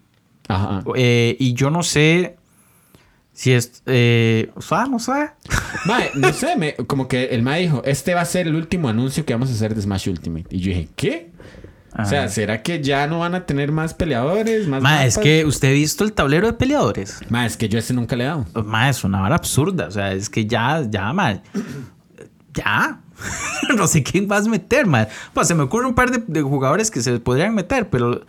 Ajá. Eh, y yo no sé si es. Eh, o sea, no sé. Mae, no sé, me- como que el mae dijo, este va a ser el último anuncio que vamos a hacer de Smash Ultimate. Y yo dije, ¿qué? O sea. ¿será que ya no van a tener más peleadores? Más es que usted ha visto el tablero de peleadores. Mae, es que yo ese nunca le he dado. Mae, es una vara absurda. O sea, es que ya, ya, mae. Ya. (laughs) no sé quién vas a meter, mae. Pues se me ocurre un par de, de jugadores que se podrían meter, pero.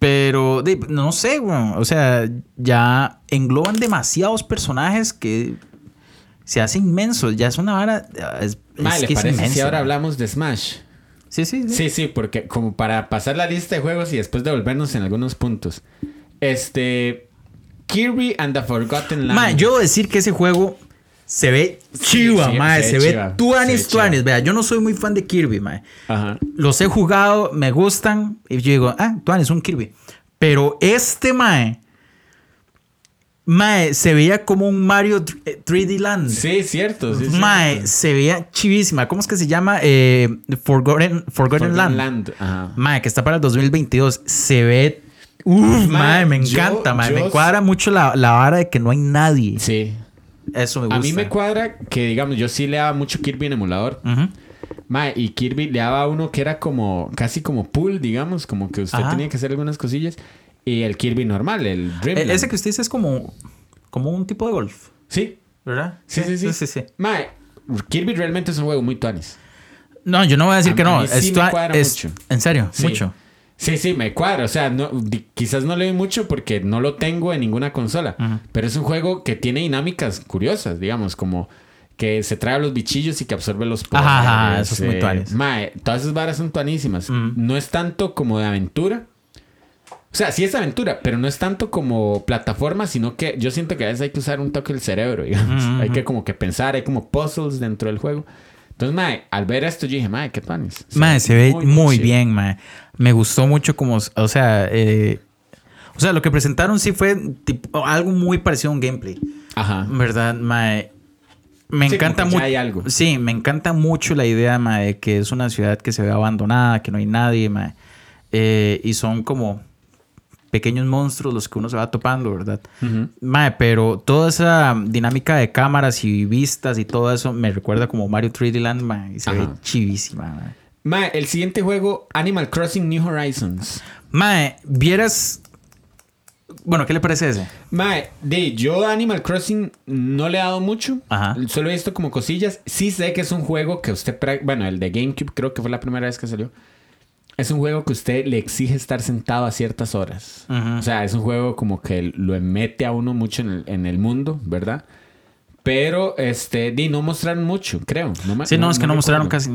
Pero, de- no sé, güey. O sea, ya engloban demasiados personajes que se hacen inmensos. Ya es una vara. Es, Mae, es ¿le que es parece si ahora hablamos de Smash? Sí, sí, sí. Sí, sí, porque como para pasar la lista de juegos y después devolvernos en algunos puntos. Este... Kirby and the Forgotten Land. Mae, yo decir que ese juego se ve chiva, sí, mae. se Se, ve chiva, tuanis, se ve chiva. tuanis. Vea, yo no soy muy fan de Kirby, mae. Ajá. Los he jugado, me gustan. Y yo digo, ah, tuanis, un Kirby. Pero este, mae. Mae, se veía como un Mario 3D Land. Sí, cierto. Sí, mae, cierto. se veía chivísima. ¿Cómo es que se llama? Eh, Forgotten, Forgotten, Forgotten Land. Ajá. Mae, que está para el 2022. Se ve. Uf, mae, me yo- encanta, mae. yo- Me cuadra mucho la, la vara de que no hay nadie. Sí. Eso me gusta. A mí me cuadra que, digamos, yo sí le daba mucho Kirby en emulador. Ujú. Mae, y Kirby le daba uno que era como, casi como pool, digamos, como que usted Ajá. tenía que hacer algunas cosillas. Y el Kirby normal, el E- Dreamland. Ese que usted dice es como, como un tipo de golf, Sí, ¿verdad? sí, sí, sí. Mae, Kirby realmente es un juego muy tuanis. No, yo no voy a decir A que no. sí Esto me cuadra es, mucho. En serio, Sí. mucho. Sí, sí, me cuadra. O sea, no, quizás no le doy mucho porque no lo tengo en ninguna consola. Pero es un juego que tiene dinámicas curiosas, digamos, como que se trae a los bichillos y que absorbe los poderes. Ajá, ajá, eso es muy eh. Mae, todas esas varas son tuanísimas. No es tanto como de aventura. O sea, sí es aventura, pero no es tanto como plataforma, sino que yo siento que a veces hay que usar un toque del cerebro, digamos. Hay que como que pensar, hay como puzzles dentro del juego. Entonces, mae, al ver esto yo dije, mae, qué panis. Mae, se ve muy, bien, mae. Me gustó mucho como, o sea, eh, o sea, lo que presentaron sí fue tipo, algo muy parecido a un gameplay. Ajá. ¿Verdad, mae? Me Sí, encanta mucho. hay algo. Sí, me encanta mucho la idea, mae, de que es una ciudad que se ve abandonada, que no hay nadie, mae. Eh, y son como pequeños monstruos los que uno se va topando, ¿verdad? Ujú. Mae, pero toda esa dinámica de cámaras y vistas y todo eso me recuerda como Mario 3D Land, mae, y se ve Ajá. chivísima, mae. Mae, el siguiente juego, Animal Crossing New Horizons. Mae, vieras. Bueno, ¿qué le parece ese? Mae, de yo Animal Crossing no le he dado mucho. Ajá. Solo he visto como cosillas. Sí sé que es un juego que usted... Bueno, el de GameCube creo que fue la primera vez que salió. Es un juego que usted le exige estar sentado a ciertas horas. Ujú. O sea, es un juego como que lo mete a uno mucho en el, en el mundo, ¿verdad? Pero, este, di, no mostraron mucho, creo. Sí, no, es que no mostraron casi,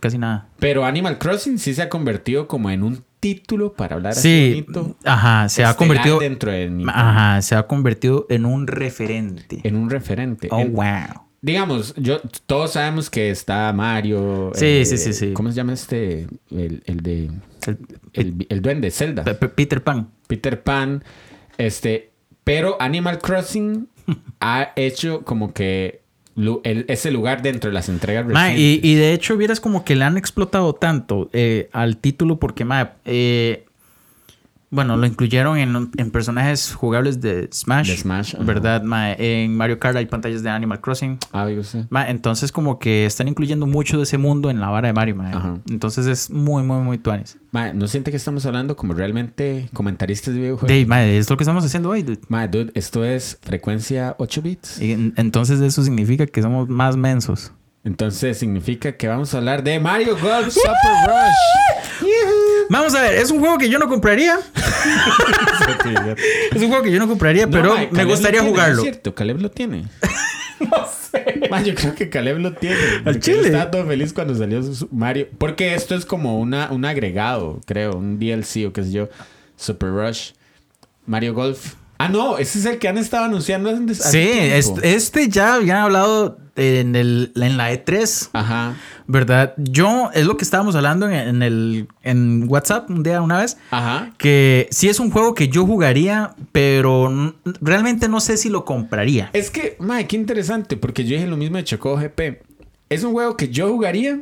casi nada. Pero Animal Crossing sí se ha convertido como en un título para hablar así Sí, bonito, ajá, se ha convertido. dentro de Nintendo. Ajá, se ha convertido en un referente. en un referente. Oh, En- wow. Digamos, yo, todos sabemos que está Mario. Sí, eh, sí, sí, sí. ¿Cómo se llama este? El, el de. El- El, el duende, Zelda. Pe- Pe- Peter Pan. Peter Pan. Este. Pero Animal Crossing (laughs) ha hecho como que ese lugar dentro de las entregas Ma, y de hecho, vieras como que le han explotado tanto eh, al título porque, ma, eh, bueno, lo incluyeron en, en personajes jugables de Smash. De Smash. ¿Verdad? Ma? En Mario Kart hay pantallas de Animal Crossing. Ah, yo sé. Ma, entonces como que están incluyendo mucho de ese mundo en la vara de Mario, ma. Ajá. Entonces es muy, muy, muy tuanis. ¿no siente que estamos hablando como realmente comentaristas de videojuegos? Dave, ma, es lo que estamos haciendo hoy, dude. Ma, dude, esto es frecuencia 8 bits. Y en- entonces eso significa que somos más mensos. Entonces significa que vamos a hablar de Mario Golf Super Rush. (laughs) Vamos a ver, es un juego que yo no compraría. (laughs) Es un juego que yo no compraría, No, pero ma, me Caleb gustaría tiene, jugarlo. ¿no es cierto, Caleb lo tiene. (laughs) no sé. yo creo que Caleb lo tiene. Al porque chile. Estaba todo feliz cuando salió su Mario. Porque esto es como una, un agregado, creo. Un DLC o qué sé yo. Super Rush. Mario Golf. Ah, no. Ese es el que han estado anunciando hace hace Sí, este, este ya habían hablado en, el, en la E3, Ajá. ¿verdad? Yo, es lo que estábamos hablando en, en el, en WhatsApp un día, una vez, Ajá. que sí es un juego que yo jugaría, pero realmente no sé si lo compraría. Es que, madre, qué interesante. Porque yo dije lo mismo de Choco GP. Es un juego que yo jugaría.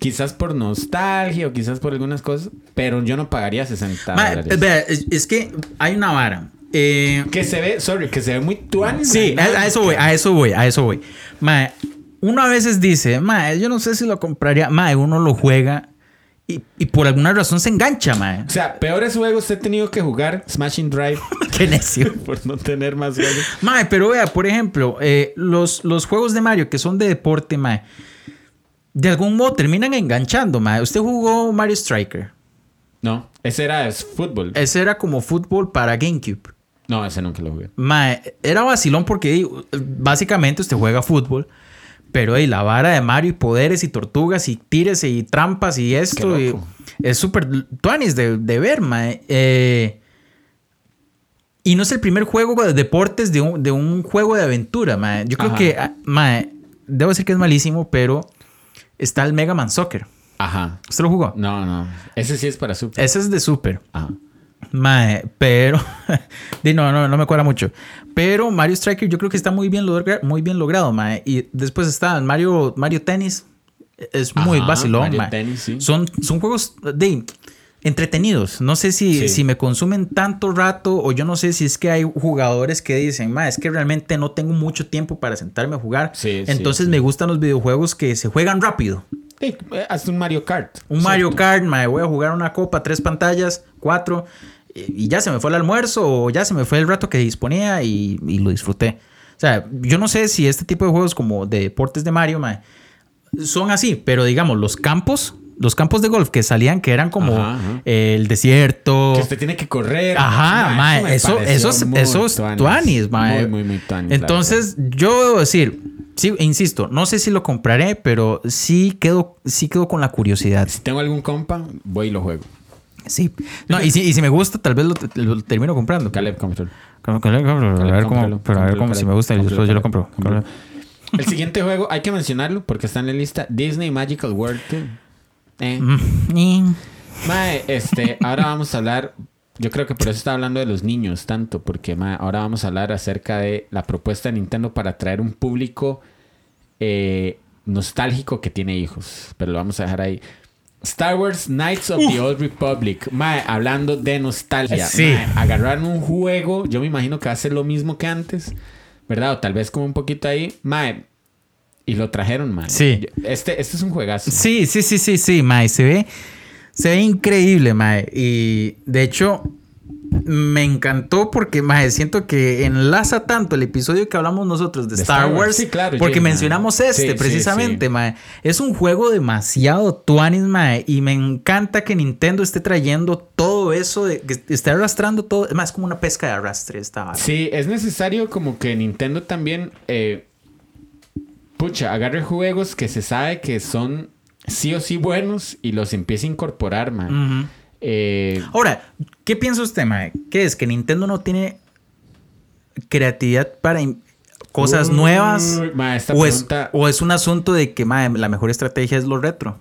Quizás por nostalgia o quizás por algunas cosas. Pero yo no pagaría 60 Ma, dólares. es que hay una vara. Eh, Que se ve, sorry, que se ve muy tuanis. Sí, a, a eso voy, a eso voy, a eso voy. Mae, uno a veces dice, mae, yo no sé si lo compraría. Mae, uno lo juega y, y por alguna razón se engancha, mae. O sea, peores juegos he tenido que jugar Smashing Drive (laughs) Qué necio. (laughs) por no tener más juegos. Mae, pero vea, por ejemplo, eh, los, los juegos de Mario que son de deporte, mae, de algún modo terminan enganchando, mae. Usted jugó Mario Striker. No, ese era es fútbol. Ese era como fútbol para GameCube. No, ese nunca lo jugué. Mae, era vacilón porque básicamente usted juega fútbol, pero y la vara de Mario y poderes y tortugas y tires y trampas y esto y- es súper tuanis de, de ver, mae. Eh, y no es el primer juego de deportes de un, de un juego de aventura, mae. Yo creo Ajá. que, ah, mae, debo decir que es malísimo, pero está el Mega Man Soccer. Ajá. ¿Usted lo jugó? No, no. Ese sí es para Super. Ese es de Super. Ajá. Mae, pero. (laughs) no, no, no me cuadra mucho. Pero Mario Striker yo creo que está muy bien, logra- muy bien logrado, mae. Y después está Mario, Mario Tennis. Es muy Ajá, vacilón, mae. Tennis, sí. Son, son juegos de entretenidos. No sé si, Sí. si me consumen tanto rato o yo no sé si es que hay jugadores que dicen, mae, es que realmente no tengo mucho tiempo para sentarme a jugar. Sí, Entonces sí. me gustan los videojuegos que se juegan rápido. Hasta un Mario Kart. Un. Mario Kart, mae, voy a jugar una copa, tres pantallas, cuatro, y ya se me fue el almuerzo o ya se me fue el rato que disponía y, y lo disfruté. O sea, yo no sé si este tipo de juegos como de deportes de Mario, mae, son así, pero digamos, los campos, los campos de golf que salían, que eran como Ajá, ajá. eh, el desierto. Que usted tiene que correr. Ajá, me eso, pareció eso, eso es tuanis, mae. Muy, muy, muy tuanis. Entonces, yo debo decir, sí, insisto, no sé si lo compraré, pero sí quedo, sí quedo con la curiosidad. si tengo algún compa, voy y lo juego. Sí. No, y si, y si me gusta, tal vez lo, lo termino comprando. Caleb, cómpralo. Caleb, cómpralo. A ver cómo, pero a ver cómo, si me gusta, y después cómpralo, yo lo compro. El siguiente juego, hay que mencionarlo porque está en la lista. Disney Magical World 2. Eh. Mm. Mae, este, ahora vamos a hablar. Yo creo que por eso está hablando de los niños tanto, porque mae, ahora vamos a hablar acerca de la propuesta de Nintendo para atraer un público eh, nostálgico que tiene hijos. Pero lo vamos a dejar ahí. Star Wars Knights of the Old Republic. Mae, hablando de nostalgia. Sí. Mae, agarraron un juego. Yo me imagino que va a ser lo mismo que antes. ¿Verdad? O tal vez como un poquito ahí. Mae. Y lo trajeron, mae. Sí. Este, este es un juegazo. Sí, sí, sí, sí, sí, Mae. Se ve, se ve increíble, Mae. Y de hecho, me encantó porque, Mae, siento que enlaza tanto el episodio que hablamos nosotros de, De Star, Wars. Wars. Sí, claro, porque mae. mencionamos este sí, precisamente, sí. Mae. Es un juego demasiado tuanis, Mae. Y me encanta que Nintendo esté trayendo todo eso, de, que esté arrastrando todo. Es más, es como una pesca de arrastre esta vara. Sí, es necesario como que Nintendo también, eh, pucha, agarre juegos que se sabe que son sí o sí buenos y los empiece a incorporar. Ujú. Eh, Ahora, ¿qué piensa usted, Mae? ¿Qué es? ¿Que Nintendo no tiene creatividad para cosas Uy, nuevas? mae, esta o, es, pregunta- o es un asunto de que mae, la mejor estrategia es lo retro?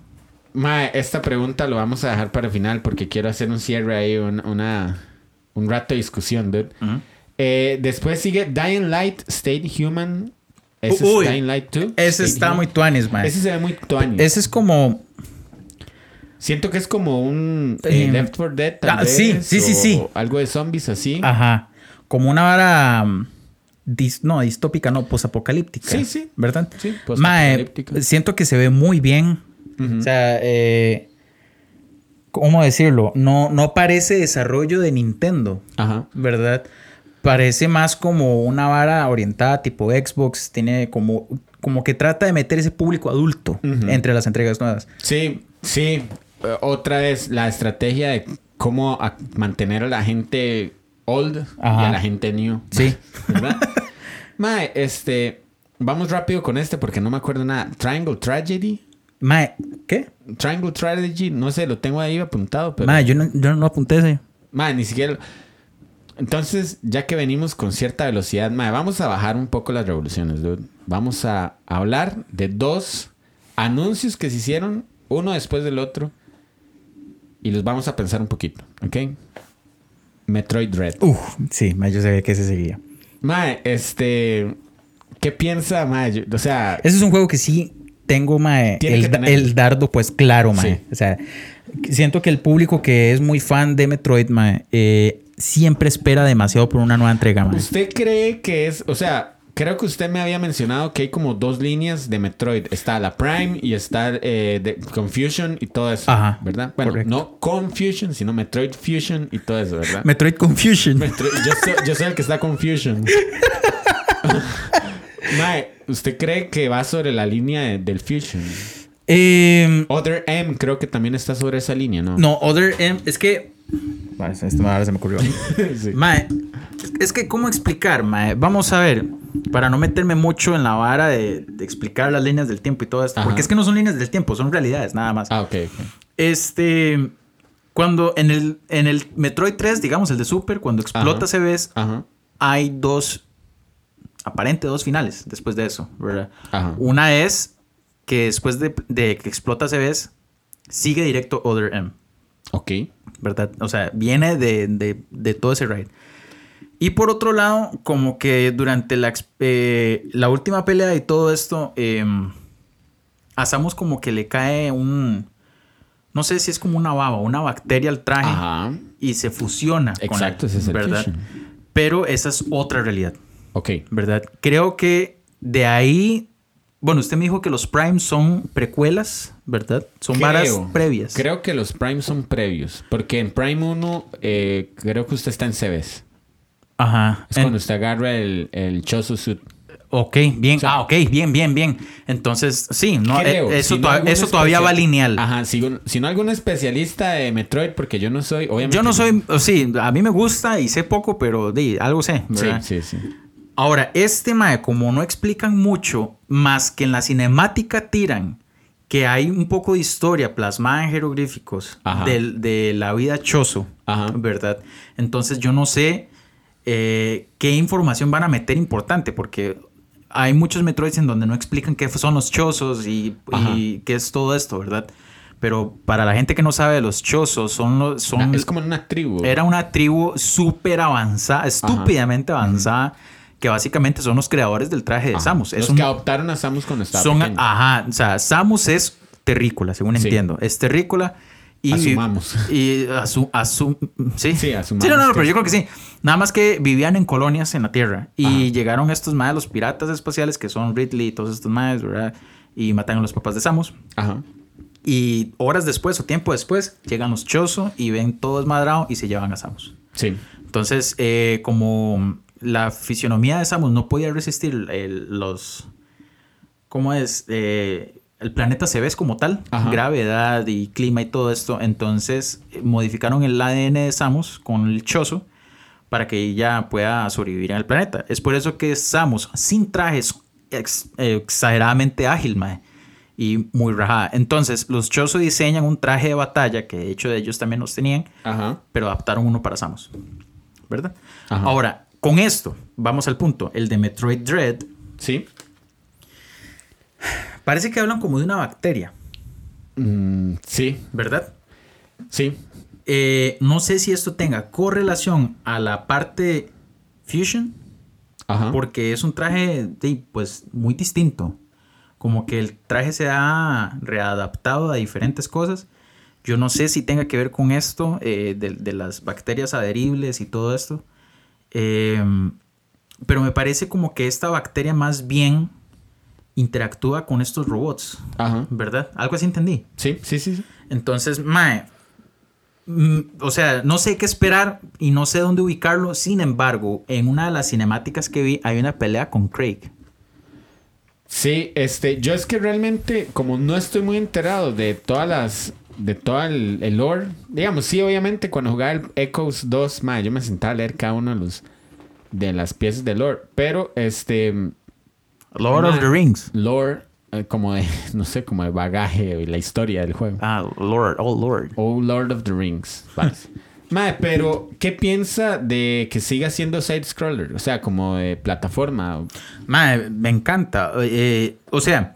mae, esta pregunta lo vamos a dejar para el final porque quiero hacer un cierre ahí, un, una, un rato de discusión, dude. Eh, después sigue Dying Light State Human. Ese Uy, es Dying Light 2. Ese State está Human. muy tuanis, mae. Ese se ve muy tuanis. Ese es como... Siento que es como un eh, Eh, Left 4 Dead, tal ah, sí, vez, sí, sí, sí. Algo de zombies así. Ajá. Como una vara... mm, dis- no, distópica, no, posapocalíptica. Sí, sí. ¿Verdad? Sí, Mae, postapocalíptica. siento que se ve muy bien. O sea, eh, ¿cómo decirlo? No, no parece desarrollo de Nintendo. Ajá. ¿verdad? Parece más como una vara orientada tipo Xbox, tiene como, como que trata de meter ese público adulto entre las entregas nuevas. Sí, sí. Eh, otra vez, la estrategia de cómo a- mantener a la gente old y a la gente new. Sí. (laughs) ¿Verdad? Mae, este. Vamos rápido con este porque no me acuerdo nada. Triangle Tragedy. Mae, ¿qué? Triangle Tragedy, no sé, lo tengo ahí apuntado, pero. Mae, yo no, yo no apunté ese. Mae, ni siquiera. Entonces, ya que venimos con cierta velocidad, mae, vamos a bajar un poco las revoluciones, dude. Vamos a hablar de dos anuncios que se hicieron, uno después del otro, y los vamos a pensar un poquito, ¿ok? Metroid Dread. Uf, sí, yo sabía que ese seguía. Mae, este. ¿Qué piensa, mae? O sea, Ese es un juego que sí tengo, mae, el, dardo pues claro, mae. Sí. O sea, siento que el público que es muy fan de Metroid, mae, eh, siempre espera demasiado por una nueva entrega, mae. ¿usted cree que es. O sea, creo que usted me había mencionado que hay como dos líneas de Metroid. Está la Prime y está eh, de Confusion y todo eso. Ajá, ¿Verdad? Bueno, correcto. no Confusion, sino Metroid Fusion y todo eso, ¿verdad? Metroid Confusion. Yo, soy, yo soy el que está Confusion. (laughs) Mae, ¿usted cree que va sobre la línea de- del Fusion? Eh, Other M creo que también está sobre esa línea, ¿no? no, Other M, es que... Vale, esto ahora se me ocurrió. (laughs) Sí. Mae, es que, ¿cómo explicar, mae? Vamos a ver, para no meterme mucho en la vara de, de explicar las líneas del tiempo y todo esto, Ajá. porque es que no son líneas del tiempo, son realidades, nada más. Ah, ok, ok. Este, cuando en el, en el Metroid 3, digamos, el de Super, cuando explota. CBS, Ajá. hay dos, aparente dos finales después de eso, ¿verdad? Ajá. Una es que después de, de que explota CBS, sigue directo Other M. Ok. ¿verdad? O sea, viene de, de- de todo ese raid. Y por otro lado, como que durante la, eh, la última pelea y todo esto, eh, a Samus como que le cae un... No sé si es como una baba, una bacteria al traje Ajá. y se fusiona. con la- Exacto, ese es el ¿verdad? fusion. Pero esa es otra realidad, Ok. ¿verdad? Creo que de ahí... Bueno, usted me dijo que los Primes son precuelas, ¿verdad? Son varas Creo. previas. Creo que los Prime son previos. Porque en Prime 1, eh, creo que usted está en CBS. Ajá. Es En- cuando usted agarra el, el Chozo Suit. Ok, bien. O sea- ah, ok, bien, bien, bien. Entonces, sí, no, Creo, eh, eso, si no toda- algún eso todavía va lineal. Ajá, si, no algún especialista de Metroid, porque yo no soy, obviamente. Yo no soy, o sí, a mí me gusta y sé poco, pero di, algo sé. Sí, sí, sí. Ahora, este mae, como no explican mucho, más que en la cinemática tiran que hay un poco de historia plasmada en jeroglíficos del- de, la vida Chozo, Ajá. ¿verdad? Entonces yo no sé eh, qué información van a meter importante, porque hay muchos Metroids en donde no explican qué son los Chozos y, y qué es todo esto, ¿verdad? Pero para la gente que no sabe de los Chozos, son los... Son, es como una tribu. era una tribu súper avanzada, estúpidamente avanzada, que básicamente son los creadores del traje de Ajá. Samus. Es Los un- que adoptaron a Samus cuando estaba son, pequeño. ajá, o sea, Samus es terrícola, según Sí. entiendo. Es terrícola. Y, Asumamos. Y asu, asum- sí. Sí, asumamos Sí, no, no, pero yo creo que sí. Nada más que vivían en colonias en la Tierra. Y Ajá. llegaron estos más, los piratas espaciales, que son Ridley y todos estos más, ¿verdad? Y matan a los papás de Samus. Ajá. Y horas después o tiempo después, llegan los Chozo y ven todo desmadrado y se llevan a Samus. Sí. Entonces, eh, como la fisionomía de Samus no podía resistir el- los... ¿Cómo es? Eh, el planeta se ve como tal, Ajá. gravedad y clima y todo esto. Entonces, eh, modificaron el ADN de Samus con el chozo para que ella pueda sobrevivir en el planeta. Es por eso que Samus, sin traje, es ex- exageradamente ágil, mae, y muy rajada. Entonces, los Chozo diseñan un traje de batalla, que de hecho ellos también los tenían, Ajá. pero adaptaron uno para Samus. ¿Verdad? Ajá. Ahora, con esto, vamos al punto. El de Metroid Dread, Sí. parece que hablan como de una bacteria, Mm, sí. ¿verdad? Sí. Eh, no sé si esto tenga correlación a la parte Fusion, Ajá. porque es un traje de, pues, muy distinto. Como que el traje se ha readaptado a diferentes cosas. Yo no sé si tenga que ver con esto, eh, de, de las bacterias adheribles y todo esto. Eh, pero me parece como que esta bacteria más bien interactúa con estos robots, Ajá. ¿verdad? Algo así entendí. Sí, sí, sí. sí. Entonces, mae, mm, o sea, no sé qué esperar y no sé dónde ubicarlo. Sin embargo, en una de las cinemáticas que vi hay una pelea con Craig. Sí, este, yo es que realmente, como no estoy muy enterado de todas las, de todo el, el lore, digamos, sí, obviamente, cuando jugaba el Echoes 2, ma, yo me sentaba a leer cada uno de los, de las piezas de lore, pero, este, Lord of the Rings. lore, eh, como de, (laughs) no sé, como de bagaje y la historia del juego. Ah, Lord, oh Lord. Oh, Lord of the Rings. vale. (laughs) Mae, pero, ¿qué piensa de que siga siendo side-scroller? O sea, como de plataforma. Mae, me encanta. Eh, o sea,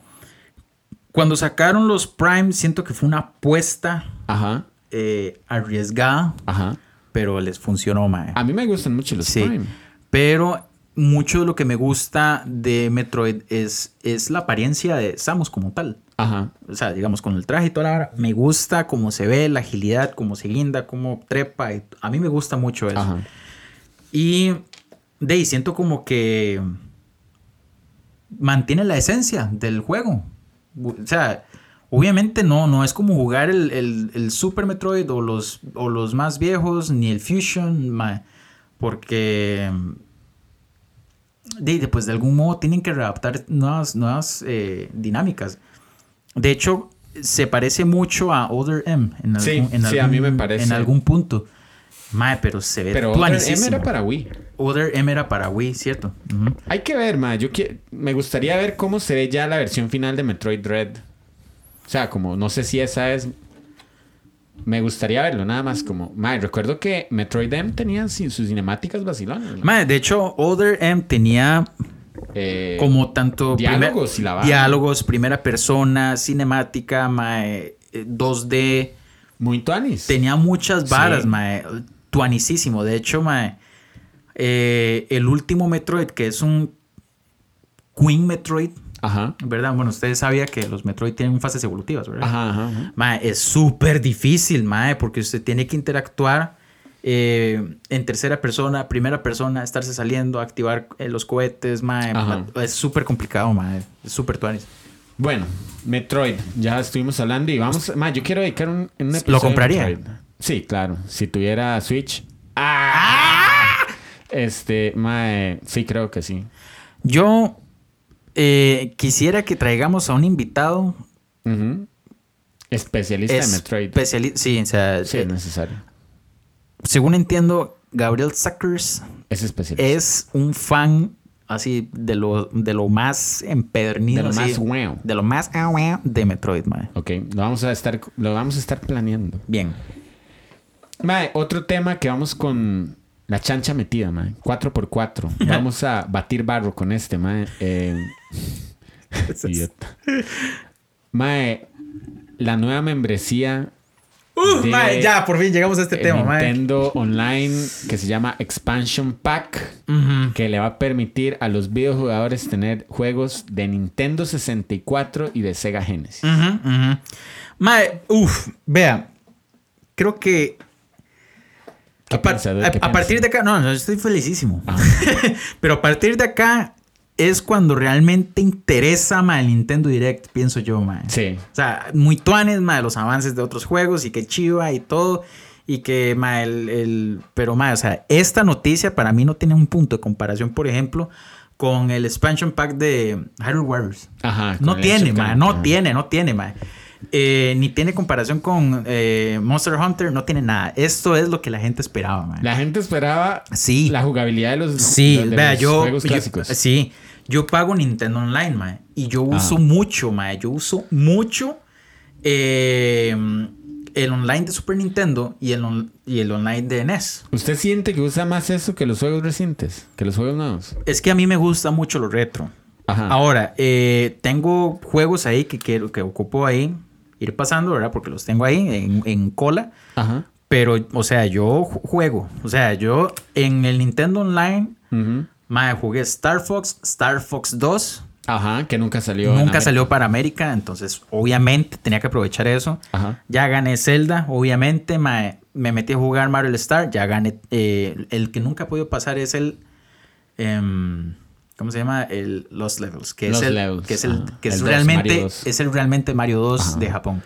cuando sacaron los Prime, siento que fue una apuesta Ajá, eh, arriesgada, ajá. pero les funcionó, mae. A mí me gustan mucho los Sí, Prime. pero mucho de lo que me gusta de Metroid es, es la apariencia de Samus como tal. Ajá. O sea, digamos, con el traje y toda la vara, me gusta cómo se ve, la agilidad, cómo se guinda, cómo trepa. y- a mí me gusta mucho eso. Ajá. Y de ahí siento como que mantiene la esencia del juego. O sea, obviamente no, no es como jugar el, el- el Super Metroid o los, o los más viejos, ni el Fusion, ma- porque de, pues de algún modo tienen que readaptar nuevas, nuevas eh, dinámicas. De hecho, se parece mucho a Other M en algún, Sí, en sí, a mí me parece. En algún punto. Mae, pero se ve Pero Other M era para Wii. Other M era para Wii, ¿cierto? Hay que ver, ma. Yo qui- me gustaría ver cómo se ve ya la versión final de Metroid Dread. O sea, como no sé si esa es. Me gustaría verlo, nada más como. Ma, recuerdo que Metroid M tenía sin- sus cinemáticas vacilonas. ¿no? Mae, de hecho, Other M tenía Eh, como tanto... diálogos primer- y la vara. Diálogos, primera persona, cinemática, mae, eh, 2D. Muy tuanis. Tenía muchas varas, Sí. mae. Tuanicísimo. De hecho, mae, eh, el último Metroid, que es un Queen Metroid, Ajá. ¿verdad? Bueno, ustedes sabían que los Metroid tienen fases evolutivas, ¿verdad? Ajá, ajá, ajá. Mae, es súper difícil, mae, porque usted tiene que interactuar eh, en tercera persona, primera persona, estarse saliendo, activar eh, los cohetes, mae. Es súper complicado, mae. Es súper tuanis. Bueno, Metroid, ya estuvimos hablando y vamos. Ma, yo quiero dedicar un, un episodio. ¿Lo compraría? Metroid. Sí, claro. Si tuviera Switch. ¡Ah! Este, mae, sí, creo que sí. Yo eh, quisiera que traigamos a un invitado. Especialista de Metroid. especiali- Sí, o sea, Sí, es necesario. según entiendo, Gabriel Suckers Es especialista. es un fan así de lo, de lo más empedernido. De lo así, más wow. De lo más wow de Metroid, mae. Ok, lo vamos a estar, lo vamos a estar planeando. Bien. Mae, otro tema que vamos con la chancha metida, mae. 4x4. (laughs) Vamos a batir barro con este, mae. Eh, (laughs) idiota. Mae, la nueva membresía Uh, de mae, ya, por fin llegamos a este tema, mae. Nintendo Online que se llama Expansion Pack, que le va a permitir a los videojugadores tener juegos de Nintendo 64 y de Sega Genesis. Mae, uff, vea. Creo que. ¿Qué a, ¿Qué a partir de acá, no, no, estoy felicísimo. Ah. (laughs) Pero a partir de acá es cuando realmente interesa mae, el Nintendo Direct, pienso yo, mae. Sí. O sea, muy tuanes, mae, los avances de otros juegos y que chiva y todo. Y que, mae, el, el- Pero, mae, o sea, esta noticia para mí no tiene un punto de comparación, por ejemplo, con el expansion pack de Hyrule Warriors. Ajá. No tiene, mae, no tiene, no tiene, mae. Eh, ni tiene comparación con eh, Monster Hunter, no tiene nada. Esto es lo que la gente esperaba, mae. La gente esperaba Sí. la jugabilidad de los, Sí, de vea, los yo, juegos yo- clásicos. sí, yo pago Nintendo Online, mae, y yo Ah. uso mucho, mae, yo uso mucho eh, el online de Super Nintendo y el, on- y el online de NES. ¿Usted siente que usa más eso que los juegos recientes? Que los juegos nuevos. Es que a mí me gusta mucho lo retro. Ajá. Ahora, eh, tengo juegos ahí que quiero que ocupo ahí ir pasando, ¿verdad? Porque los tengo ahí en, en cola. Ajá. Pero, o sea, yo ju- juego. O sea, yo en el Nintendo Online, mae, jugué Star Fox, Star Fox 2. Ajá, que nunca salió. Nunca salió para América, entonces obviamente tenía que aprovechar eso. Ajá. Ya gané Zelda, obviamente mae, me metí a jugar Mario Star, ya gané. eh, el que nunca he podido pasar es el. em, ¿Cómo se llama? El Lost Levels, que Lost es el, Levels, que es, el, que es El 2, realmente Mario 2. es el realmente Mario 2 Ajá. de Japón.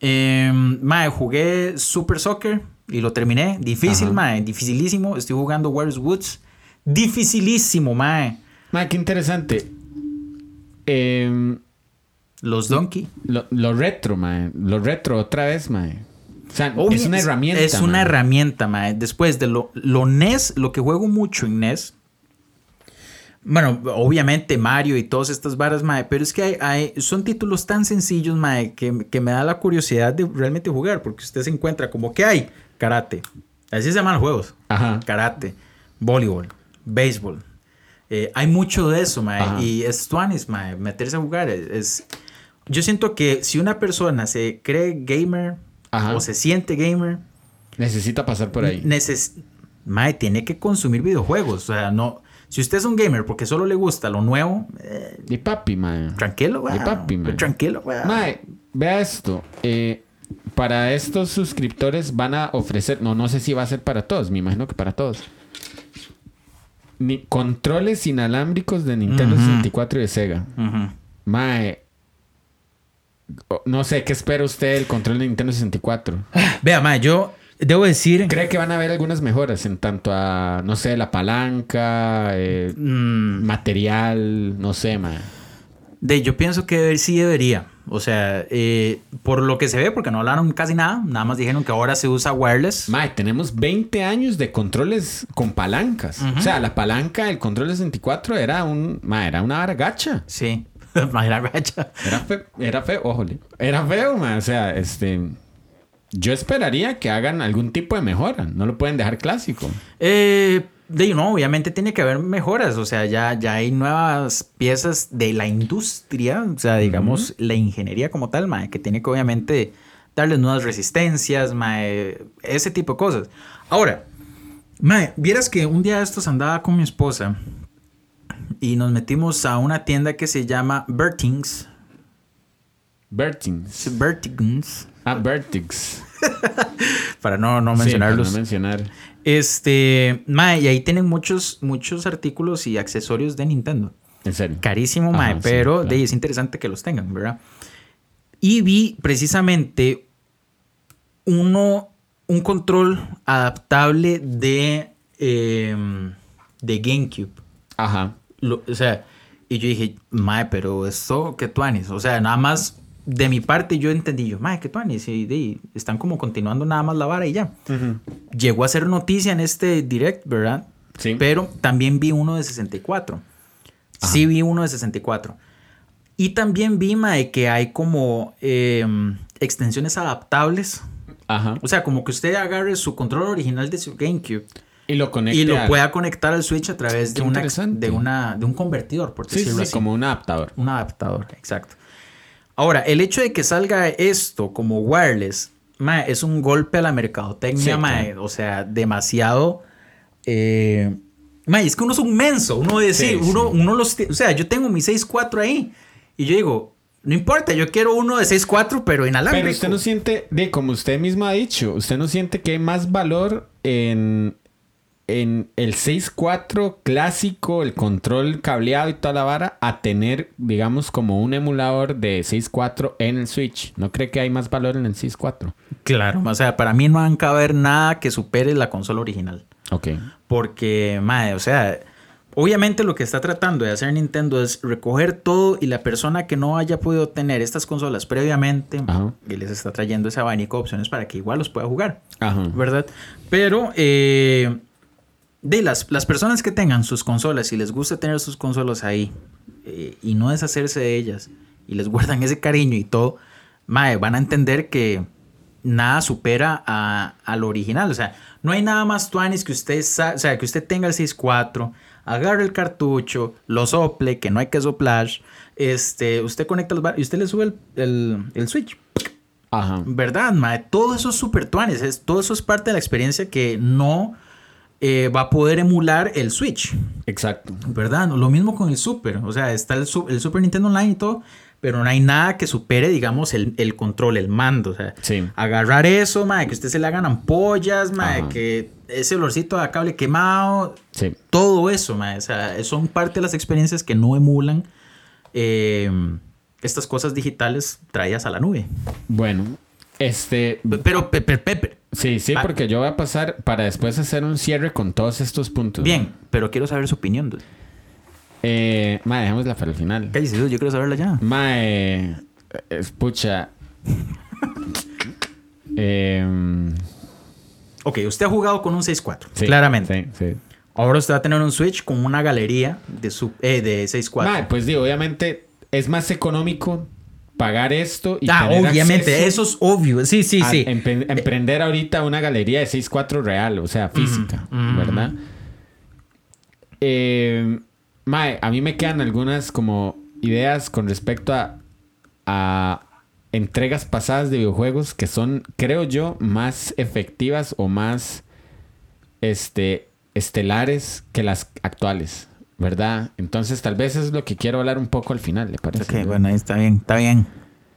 Em, mae, jugué Super Soccer y lo terminé. Difícil, Ajá. mae, dificilísimo. Estoy jugando Where's Woods. Dificilísimo, mae. Ma, qué interesante. Em, Los Donkey. lo, lo retro, mae. Lo retro otra vez, mae. O sea, Obvio, es una herramienta. Es una mae. herramienta, mae. Después de lo, lo NES, lo que juego mucho en NES. Bueno, obviamente Mario y todas estas varas, mae. Pero es que hay, hay- son títulos tan sencillos, mae, que, que me da la curiosidad de realmente jugar. Porque usted se encuentra como que hay karate. Así se llaman los juegos. Ajá. Karate, voleibol, béisbol. Eh, hay mucho de eso, mae. Ajá. Y es tuanis, mae. Meterse a jugar es, es- Yo siento que si una persona se cree gamer Ajá. o se siente gamer, Necesita pasar por ahí. neces mae, tiene que consumir videojuegos. O sea, no... Si usted es un gamer porque solo le gusta lo nuevo, eh, Y papi, mae. tranquilo, Y weón. papi, mae. Tranquilo, weón. Mae, vea esto. eh, para estos suscriptores van a ofrecer, no, no sé si va a ser para todos, me imagino que para todos. Ni, controles inalámbricos de Nintendo Ujú. 64 y de Sega. Ujú. Mae. No sé, ¿qué espera usted del control de Nintendo 64? Vea, mae, yo debo decir... ¿Cree que van a haber algunas mejoras en tanto a, no sé, la palanca, eh, mm, material, no sé, mae? De, yo pienso que sí debería. O sea, eh, por lo que se ve, porque no hablaron casi nada, nada más dijeron que ahora se usa wireless. Mae, tenemos 20 años de controles con palancas. O sea, la palanca del control de 64 era un, mae, era una vara gacha. Sí, (laughs) Mayra Gacha. Era feo, era feo, ójole. Era feo, mae. O sea, este. Yo esperaría que hagan algún tipo de mejora. No lo pueden dejar clásico. Eh, de, no, obviamente tiene que haber mejoras. O sea, ya, ya hay nuevas piezas de la industria. O sea, digamos, la ingeniería como tal, mae, que tiene que obviamente darles nuevas resistencias, mae, ese tipo de cosas. Ahora, mae, vieras que un día de estos andaba con mi esposa y nos metimos a una tienda que se llama Bertings. Bertings. Bertings. Ah, Vertix. (laughs) Para no, no Sí, para mencionarlos. no mencionar. Este, mae, y ahí tienen muchos, muchos artículos y accesorios de Nintendo. En serio. Carísimo, Ajá, mae, sí, pero claro. de ahí es interesante que los tengan, ¿verdad? Y vi precisamente uno, un control adaptable de, em, de GameCube. Ajá. Lo- o sea, y yo dije, mae, pero esto, ¿qué tuanis? O sea, nada más de mi parte yo entendí, yo, mae, ¿qué tuanis? Y, de- están como continuando nada más la vara y ya. Llegó a ser noticia en este direct, ¿verdad? Sí. Pero también vi uno de 64. Sí vi uno de 64. Y también vi, mae, que hay como eh, extensiones adaptables. Ajá. O sea, como que usted agarre su control original de su GameCube Y lo conecte y lo al- pueda conectar al Switch a través de, una, de, una, de un convertidor, por Sí, sí, decirlo sí, así. como un adaptador. Un adaptador, exacto. Ahora, el hecho de que salga esto como wireless, mae, es un golpe a la mercadotecnia, Sí, claro. O sea, demasiado. Eh, mae, es que uno es un menso. Uno decir, Sí, uno, uno los. O sea, yo tengo mi 6.4 ahí. Y yo digo, no importa, yo quiero uno de 6.4, pero inalámbrico. Pero usted no siente, de como usted mismo ha dicho, usted no siente que hay más valor en, en el 6.4 clásico, el control cableado y toda la vara, a tener, digamos, como un emulador de 6.4 en el Switch. ¿No cree que hay más valor en el 6.4? Claro, o sea, para mí no van a caber nada que supere la consola original. Ok. Porque, madre, o sea, obviamente lo que está tratando de hacer Nintendo es recoger todo y la persona que no haya podido tener estas consolas previamente, Ajá. y les está trayendo ese abanico de opciones para que igual los pueda jugar, Ajá. ¿verdad? Pero, eh, de las, las personas que tengan sus consolas y les gusta tener sus consolas ahí eh, y no deshacerse de ellas y les guardan ese cariño y todo, madre, van a entender que nada supera a, al original. O sea, no hay nada más tuanis que usted, o sea, que usted tenga el 6.4, agarre el cartucho, lo sople, que no hay que soplar, este, usted conecta los y usted le sube el, el- el switch. Ajá. ¿Verdad, mae? Todo eso es super tuanis. Es, todo eso es parte de la experiencia que no eh, va a poder emular el Switch. Exacto. ¿Verdad? Lo mismo con el Super. O sea, está el, su- el Super Nintendo Online y todo, pero no hay nada que supere, digamos, el, el control, el mando. O sea, Sí. agarrar eso, mae, que usted se le hagan ampollas, Ajá. que ese olorcito a cable quemado, Sí. todo eso, mae. O sea, son parte de las experiencias que no emulan eh, estas cosas digitales traídas a la nube. Bueno, este. Pe- Pero, Pepe, Pepe. Sí, sí, Ah. porque yo voy a pasar para después hacer un cierre con todos estos puntos. Bien, pero quiero saber su opinión. dude. Eh, mae, dejémosla para el final. Cállese, dude, yo quiero saberla ya. Mae, escucha. (laughs) Em, Ok, usted ha jugado con un 6.4, sí, claramente. Sí, sí. Ahora usted va a tener un Switch con una galería de, eh, de 6.4. Mae, pues digo, obviamente es más económico pagar esto y ah, tener obviamente, eso es obvio. Sí, sí, sí. empe- emprender ahorita una galería de 6.4 real, o sea, física. ¿verdad? Eh, mae, a mí me quedan algunas como ideas con respecto a, a entregas pasadas de videojuegos que son, creo yo, más efectivas o más este, estelares que las actuales, ¿verdad? Entonces, tal vez es lo que quiero hablar un poco al final, ¿le parece? Ok, bueno, ahí está bien, está bien.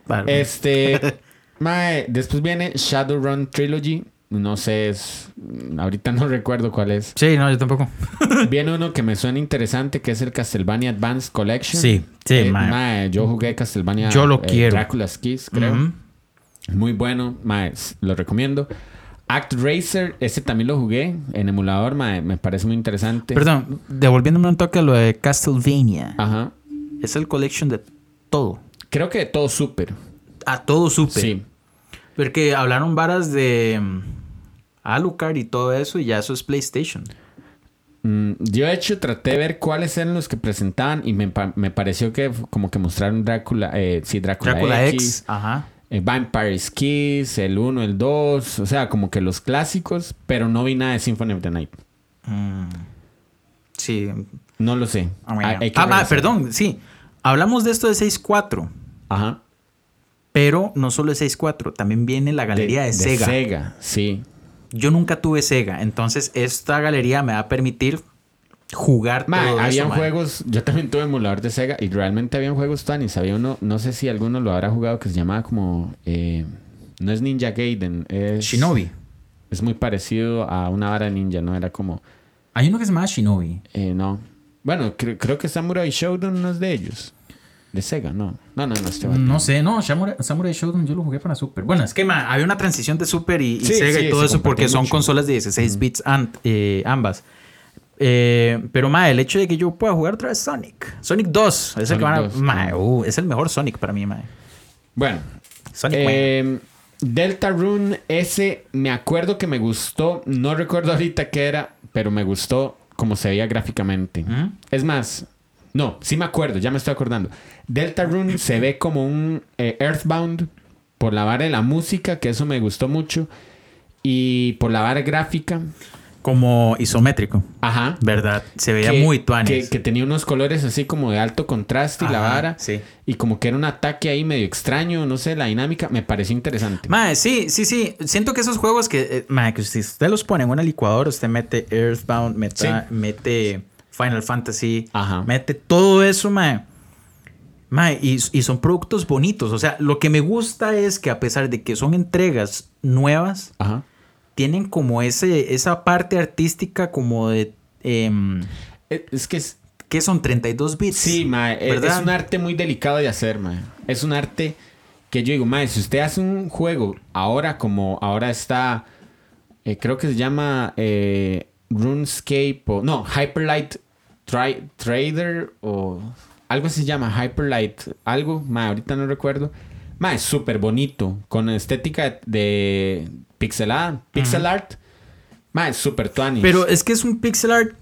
Vale. Este. (laughs) mae, después viene Shadowrun Trilogy. No sé, es, ahorita no (laughs) recuerdo cuál es. Sí, no, yo tampoco. (laughs) Viene uno que me suena interesante, que es el Castlevania Advanced Collection. Sí, sí, Eh, mae. mae, yo jugué Castlevania Yo lo eh, quiero. Dracula's Kiss, creo. Muy bueno, mae, lo recomiendo. Act Racer, ese también lo jugué en emulador, mae, me parece muy interesante. Perdón, devolviéndome un toque a lo de Castlevania. Ajá. Es el collection de todo. Creo que todo súper. A todo super. Sí. Porque hablaron varas de mm, Alucard y todo eso y ya eso es PlayStation. Mm, yo de hecho traté de ver cuáles eran los que presentaban y me, me pareció que como que mostraron Drácula, eh, sí, Drácula, Drácula X, X. Ajá. Eh, Vampire's Kiss, el 1, el 2, o sea, como que los clásicos, pero no vi nada de Symphony of the Night. Mm. Sí. No lo sé. Ah. Hay- hay Ah, perdón, sí. Hablamos de esto de 6.4, Ajá. pero no solo de 6.4, también viene la galería de, Sega. Sega, sí. Yo nunca tuve Sega, entonces esta galería me va a permitir jugar Ma, todo habían eso, ma. juegos, yo también tuve emulador de Sega y realmente habían juegos Tanis. Había uno, no sé si alguno lo habrá jugado, que se llamaba como. eh, no es Ninja Gaiden, es. Shinobi. Es muy parecido a una vara ninja, ¿no? Era como. Hay uno que se llama Shinobi. eh, no. Bueno, cre- creo que Samurai Showdown no es de ellos. De Sega, no. No, no, no, este. No sé, no, Samurai, Samurai Shodown yo lo jugué para Super. Bueno, es que ma, había una transición de Super y, y Sí, Sega sí, y todo se eso porque compartían son mucho. consolas de 16 bits an- eh, ambas. Eh, pero ma, el hecho de que yo pueda jugar otra vez Sonic. Sonic 2. Es el, que van a- 2, ma, uh, es el mejor Sonic para mí, ma. Bueno. Sonic eh, Delta Rune, ese me acuerdo que me gustó. No recuerdo ahorita qué era, pero me gustó como se veía gráficamente. Es más, No, sí me acuerdo, ya me estoy acordando. Deltarune se ve como un eh, Earthbound por la vara de la música, que eso me gustó mucho. Y por la vara gráfica. Como isométrico. Ajá. ¿Verdad? Se veía que- muy tuanis. Que, que tenía unos colores así como de alto contraste y la vara. sí. Y como que era un ataque ahí medio extraño, no sé, la dinámica me pareció interesante. Mae, sí, sí, sí. Siento que esos juegos que, eh, mae, que si usted los pone en una licuadora, usted mete Earthbound, mete, Sí. mete Final Fantasy, Ajá. mete todo eso, mae. Mae, y, y son productos bonitos. O sea, lo que me gusta es que a pesar de que son entregas nuevas, Ajá. Tienen como ese, esa parte artística como de... em, Eh, Es que es, ¿Qué son? 32 bits. Sí, mae, eh, ¿verdad? es un arte muy delicado de hacer, mae. Es un arte que yo digo, mae, si usted hace un juego ahora como ahora está, eh, creo que se llama eh, RuneScape o no, Hyperlight Tri- Trader o algo se llama Hyperlight, algo, mae, ahorita no recuerdo. Mae, es súper bonito, con estética de pixel art. Mae, es súper tuanis. Pero es que es un pixel art,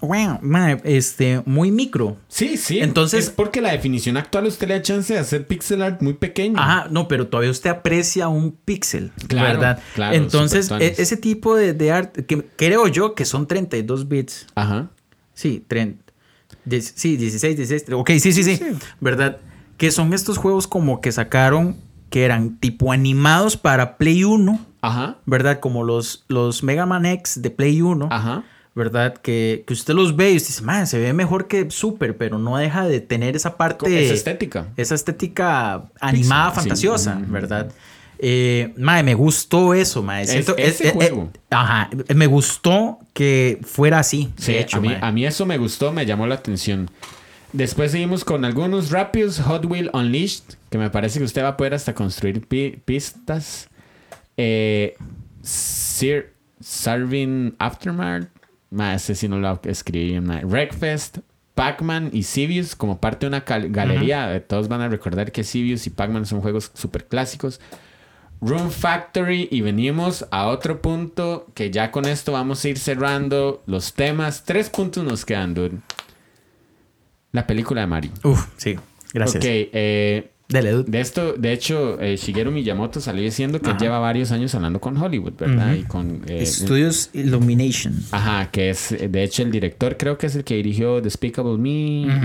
wow, este, muy micro. Sí, sí. Entonces- es porque la definición actual usted le da chance de hacer pixel art muy pequeño. Ajá, no, pero todavía usted aprecia un píxel, Claro, ¿verdad? claro, Entonces, super e- ese tipo de, de arte, que creo yo que son 32 bits. Ajá. Sí, tren- diez- sí, 16, 16. Ok, sí, sí, sí, ¿Verdad? Que son estos juegos como que sacaron, que eran tipo animados para Play 1, Ajá. ¿verdad? Como los, los Mega Man X de Play 1. Ajá. ¿Verdad? Que, que usted los ve y usted dice, man, se ve mejor que Super, pero no deja de tener esa parte. Esa estética. Esa estética animada, fantasiosa. ¿verdad? Eh, mae, me gustó eso, mae. Siento- ese eh, juego. ajá, me gustó que fuera así. Sí, de hecho, a, mí, mae. a mí eso me gustó, me llamó la atención. Después seguimos con algunos rápidos. Hot Wheel Unleashed, que me parece que usted va a poder hasta construir pi- pistas. Eh, Sir, Sarvin Aftermath. Más ese sí no lo escribí bien. Wreckfest, Pac-Man y Civius como parte de una galería. Eh, Todos van a recordar que Civius y Pac-Man son juegos súper clásicos. Room Factory y venimos a otro punto que ya con esto vamos a ir cerrando los temas. Tres puntos nos quedan, dude. La película de Mario. Uf, sí, gracias. Ok, eh, Dele, de esto, de hecho, eh, Shigeru Miyamoto salió diciendo que Ajá. lleva varios años hablando con Hollywood, ¿verdad? Ujú. Y con... eh, Studios Illumination. Ajá, que es, de hecho, el director creo que es el que dirigió Despicable Me,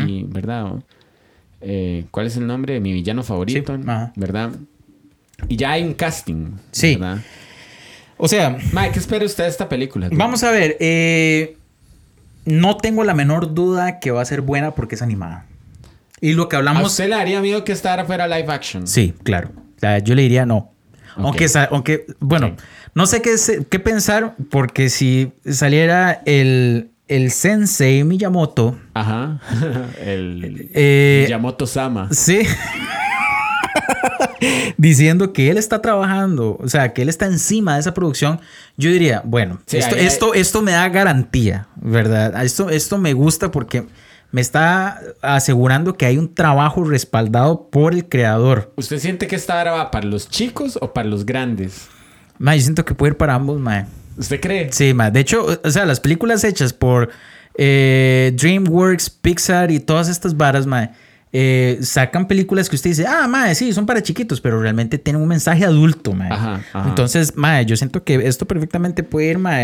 y, ¿verdad? Eh, ¿Cuál es el nombre de mi villano favorito? Sí. ¿Verdad? Y ya hay un casting, Sí. ¿verdad? O sea, Mike, ¿qué espera usted de esta película? vamos a ver. eh, no tengo la menor duda que va a ser buena porque es animada. Y lo que ¿A hablamos. usted le haría miedo que esta fuera live action? Sí, claro. Yo le diría no. Aunque, aunque, bueno, no sé qué, qué pensar, porque si saliera el, el Sensei Miyamoto, Ajá. (laughs) el eh, Miyamoto Sama. sí, (laughs) diciendo que él está trabajando, o sea, que él está encima de esa producción, yo diría, bueno, Sí, esto, esto, esto me da garantía, ¿verdad? Esto, esto me gusta porque me está asegurando que hay un trabajo respaldado por el creador. ¿Usted siente que esta vara va para los chicos o para los grandes? Ma, yo siento que puede ir para ambos, mae. ¿Usted cree? Sí, ma. De hecho, o sea, las películas hechas por eh, DreamWorks, Pixar y todas estas varas, ma, eh, sacan películas que usted dice, ah, ma, sí, son para chiquitos, pero realmente tienen un mensaje adulto, ma. Ajá, ajá. Entonces, ma, yo siento que esto perfectamente puede ir, ma,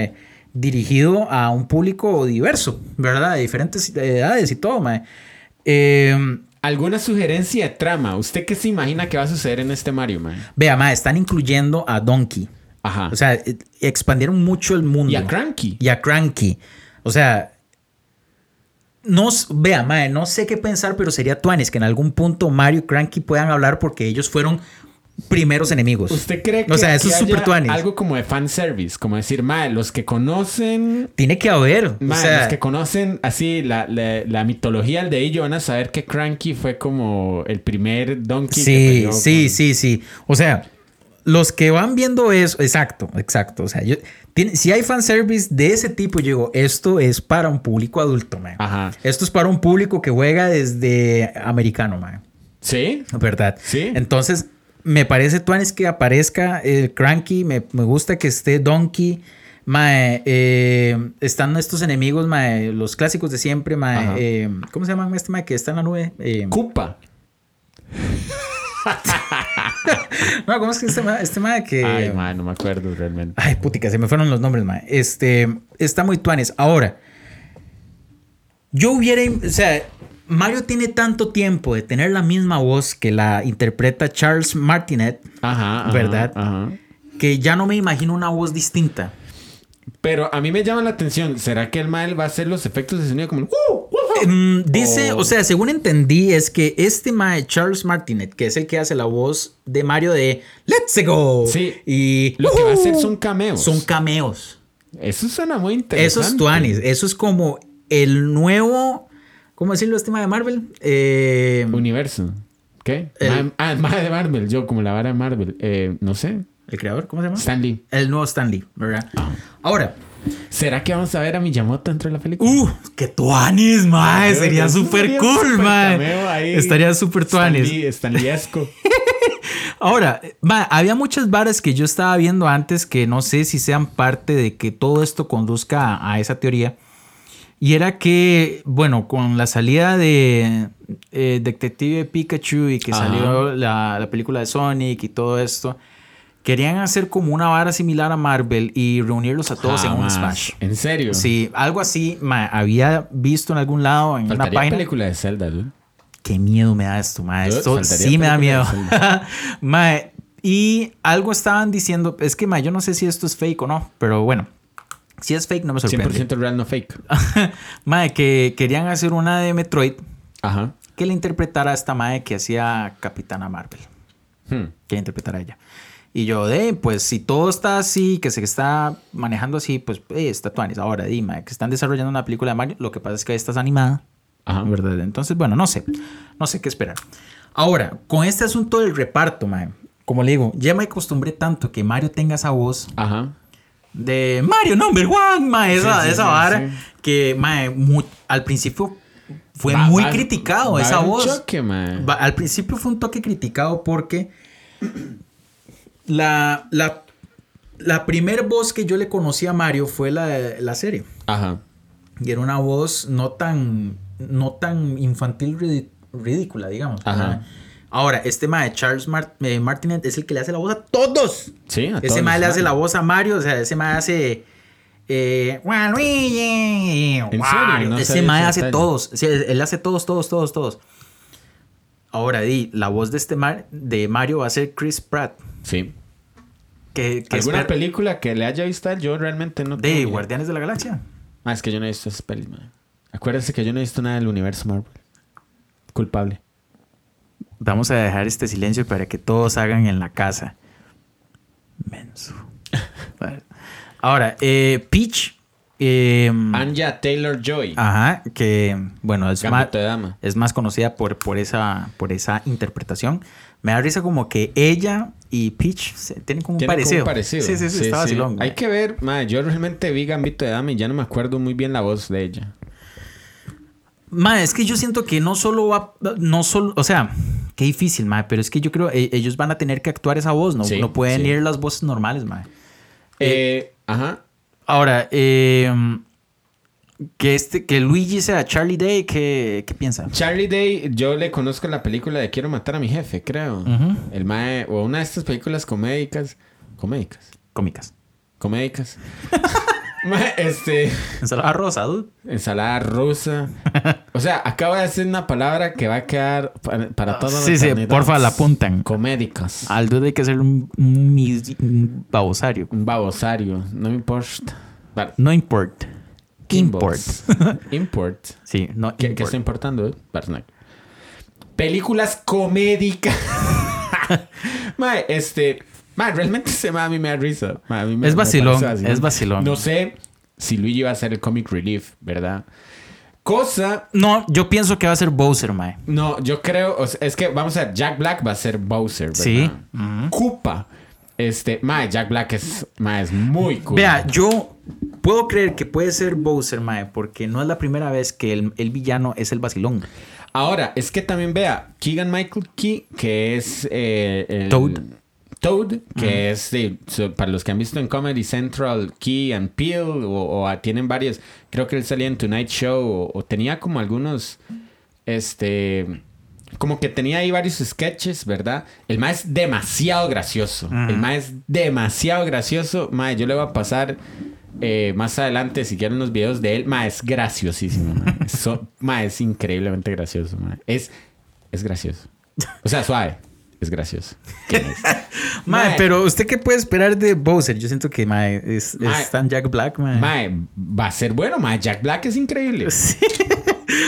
dirigido a un público diverso, ¿verdad? De diferentes edades y todo, ma. Eh, ¿Alguna sugerencia de trama? ¿Usted qué se imagina que va a suceder en este Mario, man? vea, ma, están incluyendo a Donkey. Ajá. O sea, eh, expandieron mucho el mundo. y a Cranky. y a Cranky. O sea, no, vea, mae, no sé qué pensar, pero sería Tuanis que en algún punto Mario y Cranky puedan hablar porque ellos fueron primeros enemigos. ¿Usted cree que O sea, eso aquí es haya tuanis. algo como de fanservice? Como decir, mae, los que conocen... Tiene que haber. o sea, los que conocen así la, la, la mitología de ello van a saber que Cranky fue como el primer Donkey sí, sí, con- sí, sí. O sea, los que van viendo eso, exacto, exacto. O sea, yo, tiene- si hay fanservice de ese tipo, yo digo, esto es para un público adulto, man. Ajá. Esto es para un público que juega desde americano, man. ¿Sí? ¿Verdad? Sí. Entonces, me parece, Tuanis, que aparezca el Cranky. Me, me gusta que esté Donkey. Mae, eh, están estos enemigos, mae, los clásicos de siempre, mae. Eh, ¿Cómo se llaman este mae que está en la nube? Eh, Cupa. (laughs) no, ¿cómo es que este mae, este mae que... Ay, man, no me acuerdo realmente. Ay, putica, se me fueron los nombres, mae. Este, está muy tuanes. Ahora, yo hubiera, o sea, Mario tiene tanto tiempo de tener la misma voz que la interpreta Charles Martinet, Ajá, ¿Verdad? Ajá. que ya no me imagino una voz distinta. Pero a mí me llama la atención. ¿Será que el mal va a hacer los efectos de sonido como el... Mm, dice, Oh. o sea, según entendí, es que este mae, Charles Martinet, que es el que hace la voz de Mario de Let's Go. Sí. Y Lo que va a hacer son cameos. Son cameos. Eso suena muy interesante. Eso es Tuanis. Eso es como el nuevo. ¿Cómo decirlo este mae de Marvel? Eh, Universo. ¿Qué? El- ah, madre de Marvel. Yo, como la vara de Marvel. Eh, no sé. el creador, ¿cómo se llama? Stan Lee. El nuevo Stanley, ¿verdad? Ah. Ahora, ¿Será que vamos a ver a Miyamoto dentro de la película? ¡uh! ¡Qué tuanis, mae! Sería súper cool, super mae. ahí. Estaría súper tuanis. Stanleyesco. (laughs) Ahora, había muchas varas que yo estaba viendo antes que no sé si sean parte de que todo esto conduzca a, a esa teoría. Y era que, bueno, con la salida de eh, Detective Pikachu y que Ajá. salió la, la película de Sonic y todo esto, querían hacer como una vara similar a Marvel y reunirlos a todos en un. Smash. ¿En serio? Sí, algo así, ma, había visto en algún lado, en una Faltaría página. película de Zelda, ¿no? Qué miedo me da esto, ma. Dude, Esto sí me da miedo. (laughs) Ma, y algo estaban diciendo, es que ma, yo no sé si esto es fake o no, pero bueno, si es fake no me sorprende. 100% real, no fake. (laughs) ma, que querían hacer una de Metroid Ajá. que le interpretara a esta madre que hacía Capitana Marvel. Hmm. Que interpretara a ella. Y yo, de, pues si todo está así, que se está manejando así, pues eh, está tuanis. Ahora, dime, que están desarrollando una película de Mario, lo que pasa es que esta es animada. Ajá. ¿verdad? Entonces, bueno, no sé. No sé qué esperar. Ahora, con este asunto del reparto, mae, como le digo, ya me acostumbré tanto que Mario tenga esa voz Ajá. De Mario number one, mae, esa, Sí, sí, esa sí, vara, que mu- al principio fue Va- muy va- criticado va esa voz. choque, al principio fue un toque criticado porque la, la, la primer voz que yo le conocí a Mario fue la de la serie. Ajá. Y era una voz no tan, no tan infantil ridícula, digamos. Ajá. ¿verdad? Ahora, este mae, Charles Mar- eh, Martinet, es el que le hace la voz a todos. Sí, a ese todos mae le hace la voz a Mario, o sea, ese mae hace... Eh, Waluigi, serio? No ese mae ese hace todos. Sí, él hace todos, todos, todos, todos. Ahora, di, la voz de este Mar- de Mario va a ser Chris Pratt. Sí. Que, que ¿Alguna espera- película que le haya visto a él? Yo realmente no de tengo idea. Guardianes de la Galaxia. Ah, es que yo no he visto esas pelis, man. Acuérdense que yo no he visto nada del universo Marvel. Culpable. Vamos a dejar este silencio para que todos hagan en la casa. Menso. (laughs) Vale. Ahora, eh, Peach. eh, Anja Taylor Joy. ajá, que bueno, es más, es conocida por, por, esa, por esa interpretación. Me da risa como que ella y Peach se- tienen como un como parecido. parecido. Sí, sí, sí, está vacilón. Hay que ver, man, yo realmente vi Gambito de Dama y ya no me acuerdo muy bien la voz de ella. Ma, es que yo siento que no solo va, no solo, o sea, qué difícil, ma, pero es que yo creo e- ellos van a tener que actuar esa voz, no, Sí, no pueden sí. ir las voces normales, ma. Eh, ajá. Ahora, eh, que este, que Luigi sea Charlie Day, ¿qué, qué piensa? Charlie Day, yo le conozco la película de Quiero matar a mi jefe, creo. El mae, o una de estas películas comédicas. Comédicas. Cómicas. Comédicas. (laughs) Este. Ensalada rosa, dude. Ensalada rusa. O sea, acabo de decir una palabra que va a quedar para, para toda la Sí, sí, eternidad. porfa, la apuntan. Comédicas. Al dude hay que hacer un, un, mis- un babosario. Un babosario. No importa. Vale. No import. Import. (laughs) Import. Sí, no ¿Qué, import. qué está importando? eh? Películas comédicas. (laughs) Mae, este. Mae, realmente se a mí me da risa. Mae, a mí me- Es me vacilón, es vacilón. No sé si Luigi va a ser el comic relief, ¿verdad? Cosa. No, yo pienso que va a ser Bowser, mae. No, yo creo. o sea, es que vamos a ver. Jack Black va a ser Bowser, ¿verdad? Sí. Koopa. Este. Mae, Jack Black es. Mae, es muy cool. Vea, yo puedo creer que puede ser Bowser, mae, porque no es la primera vez que el, el villano es el vacilón. Ahora, es que también vea, Keegan Michael Key, que es eh, el- Toad. Toad, que es de, so- para los que han visto en Comedy Central, Key and Peele, o, o, ah, tienen varios, creo que él salía en Tonight Show, o, o tenía como algunos, este, como que tenía ahí varios sketches, ¿verdad? El más es demasiado gracioso, el más es demasiado gracioso, mae, yo le voy a pasar... eh, más adelante, si quieren los videos de él, ma, es graciosísimo. Ma, (laughs) So- ma, es increíblemente gracioso. ma. Es, es gracioso. O sea, suave. Es gracioso. (laughs) Mae, Mae. pero ¿usted qué puede esperar de Bowser? Yo siento que mae, es, Mae. es tan Jack Black, mae. Mae, va a ser bueno, mae. Jack Black es increíble. (laughs) Sí.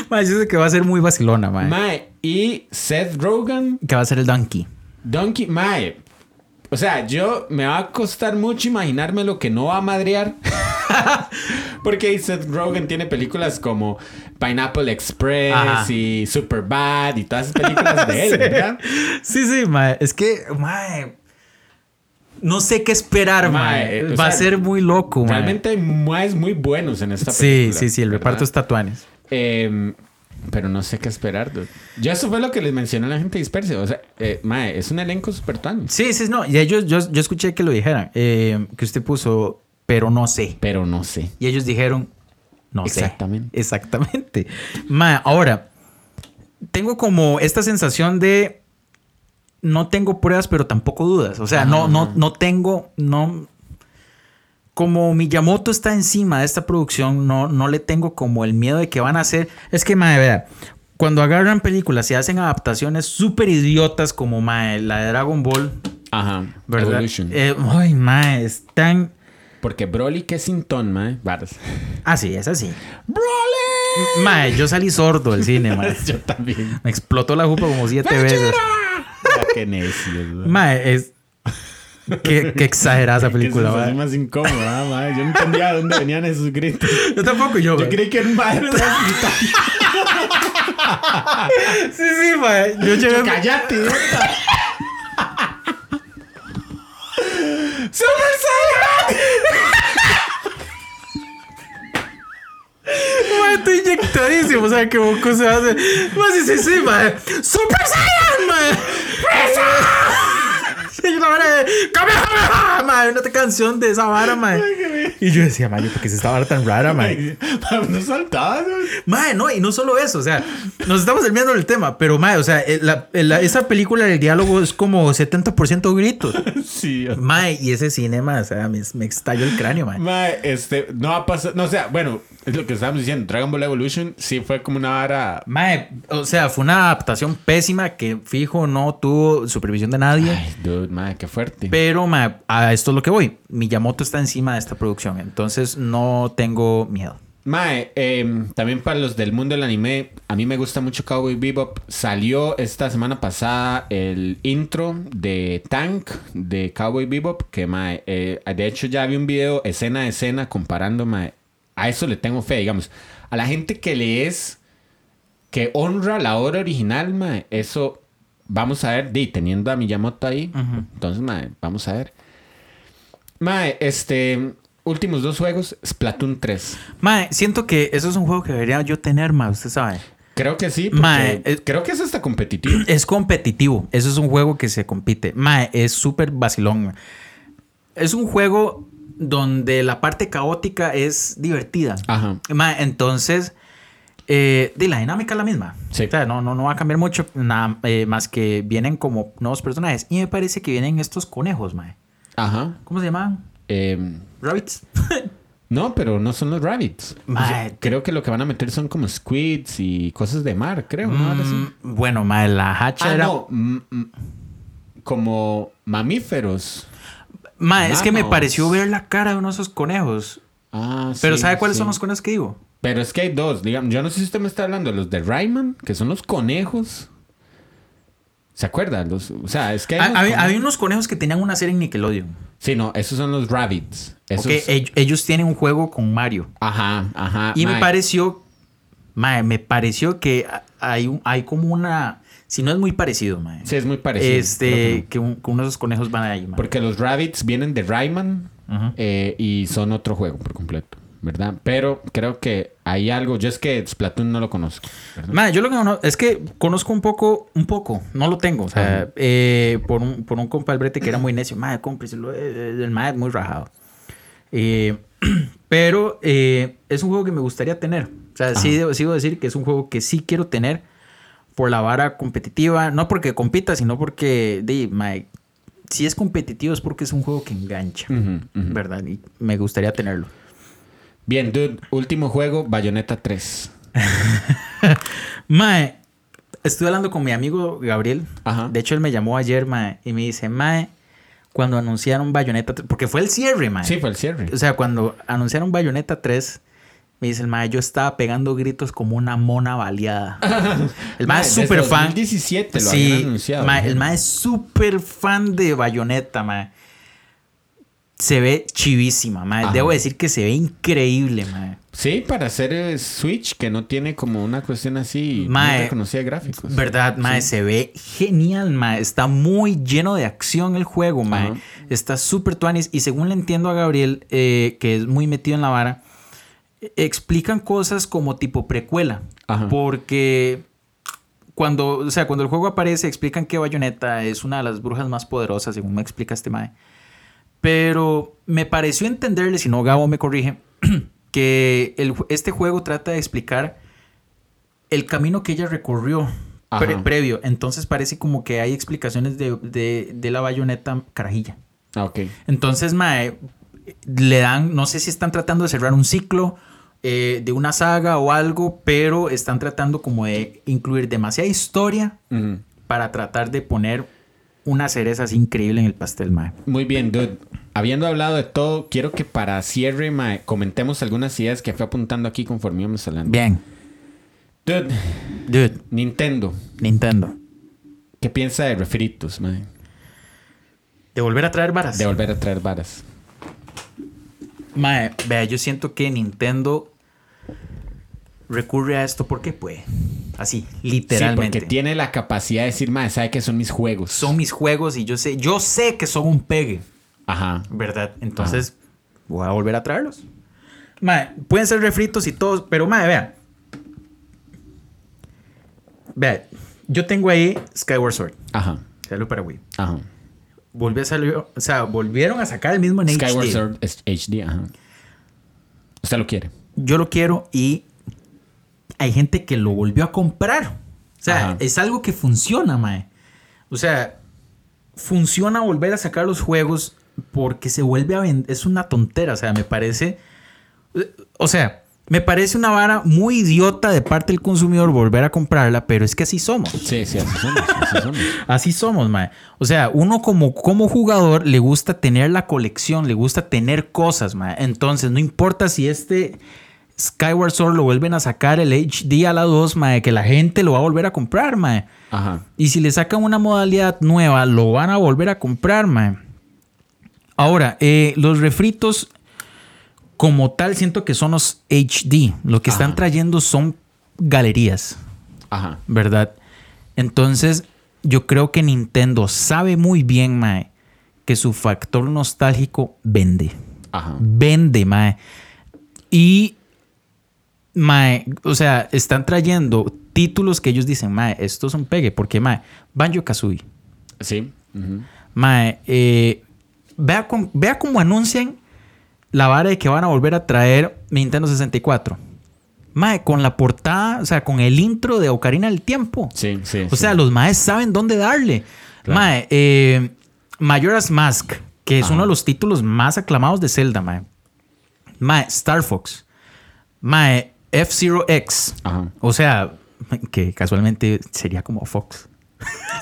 Mae, yo sé que va a ser muy vacilona, mae. Mae, y Seth Rogen, Que va a ser el Donkey. Donkey, mae. O sea, yo me va a costar mucho imaginarme lo que no va a madrear. (laughs) Porque Seth Rogen tiene películas como Pineapple Express Ajá. y Superbad y todas esas películas de (laughs) él, Sí. ¿verdad? Sí, sí, mae. Es que, mae. No sé qué esperar, mae. Mae, o Va a ser muy loco, mae. Realmente hay más muy buenos en esta Sí, película. sí, sí. El ¿verdad? reparto está tuanes. Eh, pero no sé qué esperar, dude. Yo eso fue lo que les mencioné a la gente dispersa. O sea, eh, mae, es un elenco super tuanis. Sí, sí, no. Y ellos, yo, yo escuché que lo dijeran. eh, que usted puso, pero no sé. Pero no sé. Y ellos dijeron, no sé. Exactamente. Exactamente. Ma, ahora, tengo como esta sensación de no tengo pruebas, pero tampoco dudas. O sea, no, no, no tengo, no. Como Miyamoto está encima de esta producción, no, no le tengo como el miedo de que van a hacer. Es que, mae, vea, cuando agarran películas y hacen adaptaciones súper idiotas como mae, la de Dragon Ball, Ajá. ¿verdad? Eh, ay, mae, están. Porque Broly Kensington, mae. Varas. Ah, sí, es así. ¡Broly! Mae, yo salí sordo del cine, mae. (laughs) Yo también. Me explotó la jupa como siete veces. Qué necio. (laughs) Mae, es. Qué, qué exagerada esa (laughs) película, sensación mae. más incómoda, mae. Yo no entendía de dónde venían esos gritos. Yo tampoco, yo. Yo mae. creí que era un gritando. (laughs) Sí, sí, mae. Yo llegué. ¡Cállate! (laughs) ¡Super Saiyan! Estoy inyectadísimo. O sea, que Goku se hace. Mae, sí, sí, sí, mae. ¡Super Saiyan, mae! (laughs) Una. ¡Kamehameha! Mae, una canción de esa vara, mae. Y yo decía, mae, ¿por qué es esta vara tan rara, mae? No saltaba, ¿no? Mae, no, y no solo eso, o sea, nos estamos desviando del tema, pero mae, o sea, eh, la- la- esa película del diálogo es como 70% gritos. (laughs) Sí. Mae, y ese cine, mae, o sea, me, me estalló el cráneo, mae. Mae, este, no ha pasado, no, o sea, bueno, es lo que estábamos diciendo, Dragon Ball Evolution sí fue como una vara... Mae, o sea, fue una adaptación pésima que fijo no tuvo supervisión de nadie. Ay, dude, mae, qué fuerte. Pero, mae, a esto es lo que voy. Miyamoto está encima de esta producción, entonces no tengo miedo. Mae, em, también para los del mundo del anime, a mí me gusta mucho Cowboy Bebop. Salió esta semana pasada el intro de Tank de Cowboy Bebop, que mae, eh, de hecho ya vi un video escena a escena comparando, mae. A eso le tengo fe, digamos. A la gente que le es, que honra la obra original, mae, eso vamos a ver, di, teniendo a Miyamoto ahí, entonces, mae, vamos a ver. Mae, este, últimos dos juegos, Splatoon 3. Mae, siento que eso es un juego que debería yo tener, mae, usted sabe. Creo que sí, porque Mae, eh, creo que es hasta competitivo. (clears throat) Es competitivo. Eso es un juego que se compite. Mae, es súper vacilón. Es un juego donde la parte caótica es divertida. Ajá. Entonces, eh, de la dinámica es la misma. Sí. O sea, no, no, no va a cambiar mucho, nada eh, más que vienen como nuevos personajes. Y me parece que vienen estos conejos, mae. Ajá. ¿Cómo se llaman? Em, Rabbits. (laughs) no, pero no son los rabbits. Mae. O sea, creo que lo que van a meter son como squids y cosas de mar, creo, ¿no? Mm, bueno, mae, la hacha Ah, era. no. mm, mm, como mamíferos. Mae, es que me pareció ver la cara de uno de esos conejos. Ah, Pero sí, ¿sabe cuáles sí. son los conejos que digo? Pero es que hay dos, digamos. Yo no sé si usted me está hablando de los de Rayman, que son los conejos. ¿Se acuerdan? Los, o sea, es que hay Ha- unos Había, había unos conejos que tenían una serie en Nickelodeon. Sí, no, esos son los rabbits. Esos... Ellos tienen un juego con Mario. Ajá, ajá. Y me pareció, mae, me pareció que hay, un- hay como una, si no es muy parecido, mae. Sí, es muy parecido. Este, que que, un- que uno de esos conejos van ahí, mae. Porque los rabbits vienen de Rayman eh, y son otro juego por completo. ¿verdad? Pero creo que hay algo. Yo es que Splatoon no lo conozco. Mae, yo lo que es que conozco un poco, un poco, no lo tengo. O sea, eh, por, un, por un compa del brete que era muy necio. Mae, cómpriselo. eh, El mae es muy rajado. Eh, (clears throat) pero es un juego que me gustaría tener. O sea, sí, debo, sí debo decir que es un juego que sí quiero tener por la vara competitiva. No porque compita, sino porque, de, mae, si es competitivo es porque es un juego que engancha. ¿Verdad? Y me gustaría tenerlo. Bien, dude. Último juego, Bayonetta 3. (laughs) Mae, estuve hablando con mi amigo Gabriel. Ajá. De hecho, él me llamó ayer, mae, y me dice, mae, cuando anunciaron Bayonetta 3, porque fue el cierre, mae. Sí, fue el cierre. O sea, cuando anunciaron Bayonetta 3, me dice el mae, yo estaba pegando gritos como una mona baleada. (laughs) el mae es súper fan. 2017 lo Sí, habían anunciado. mae, ¿no? el mae es súper fan de Bayonetta, mae. Se ve chivísima, mae. Ajá. Debo decir que se ve increíble, mae. Sí, para hacer eh, Switch, que no tiene como una cuestión así Mae, reconocida de gráficos. ¿Verdad, mae? Se ve genial, mae. Está muy lleno de acción el juego, mae. Ajá. Está súper tuanis. Y según le entiendo a Gabriel, eh, que es muy metido en la vara, eh, explican cosas como tipo precuela. Ajá. Porque cuando, o sea, cuando el juego aparece, explican que Bayonetta es una de las brujas más poderosas, según me explica este mae. Pero me pareció entenderle, si no Gabo me corrige, (clears throat) que el este juego trata de explicar el camino que ella recorrió pre- previo. Entonces parece como que hay explicaciones de, de- de la bayoneta carajilla. Ah, ok. Entonces, mae, le dan, no sé si están tratando de cerrar un ciclo eh, de una saga o algo, pero están tratando como de incluir demasiada historia para tratar de poner una cereza así increíble en el pastel, mae. Muy bien, dude. Habiendo hablado de todo, quiero que para cierre mae, comentemos algunas ideas que fui apuntando aquí conforme íbamos hablando. Bien, Dude, dude, Nintendo. Nintendo. ¿Qué piensa de refritos, mae? De volver a traer varas. De volver a traer varas. Mae, vea, yo siento que Nintendo recurre a esto porque puede. Así, literalmente. Sí, porque tiene la capacidad de decir, mae, sabe que son mis juegos. Son mis juegos y yo sé, yo sé que son un pegue, Ajá. ¿verdad? Entonces, voy a volver a traerlos. Mae, pueden ser refritos y todos, pero mae, vea. Vea, yo tengo ahí Skyward Sword. Ajá. Salió para Wii. Ajá. Volvió a salir, o sea, volvieron a sacar el mismo en Skyward HD. Sword es HD, ajá. Usted lo quiere. yo lo quiero y hay gente que lo volvió a comprar. O sea, Ajá. es algo que funciona, mae. O sea, funciona volver a sacar los juegos porque se vuelve a vender. Es una tontera, o sea, me parece. O sea, me parece una vara muy idiota de parte del consumidor volver a comprarla, pero es que así somos. Sí, sí, así somos. Así somos. (laughs) Así somos, mae. O sea, uno como, como jugador le gusta tener la colección, le gusta tener cosas, mae. Entonces, no importa si este Skyward Sword lo vuelven a sacar el HD a la 2, mae, que la gente lo va a volver a comprar, mae. Ajá. Y si le sacan una modalidad nueva, lo van a volver a comprar, mae. Ahora, eh, los refritos, como tal, siento que son los HD. Lo que están trayendo son galerías. Ajá. ¿verdad? Entonces, yo creo que Nintendo sabe muy bien, Mae, que su factor nostálgico vende. Ajá. Vende, Mae. Y, Mae, o sea, están trayendo títulos que ellos dicen, Mae, estos son pegue, porque, Mae, Banjo Kazooie. Sí. Mae, eh, vea, con- vea cómo anuncian la vara de que van a volver a traer Nintendo 64. Mae, con la portada, o sea, con el intro de Ocarina del Tiempo. Sí, sí. O sí. sea, los maes saben dónde darle. Claro. Mae, eh, Majora's Mask, que es Ajá. uno de los títulos más aclamados de Zelda, mae. Mae, Star Fox. Mae, F-Zero X. Ajá. O sea, que casualmente sería como Fox.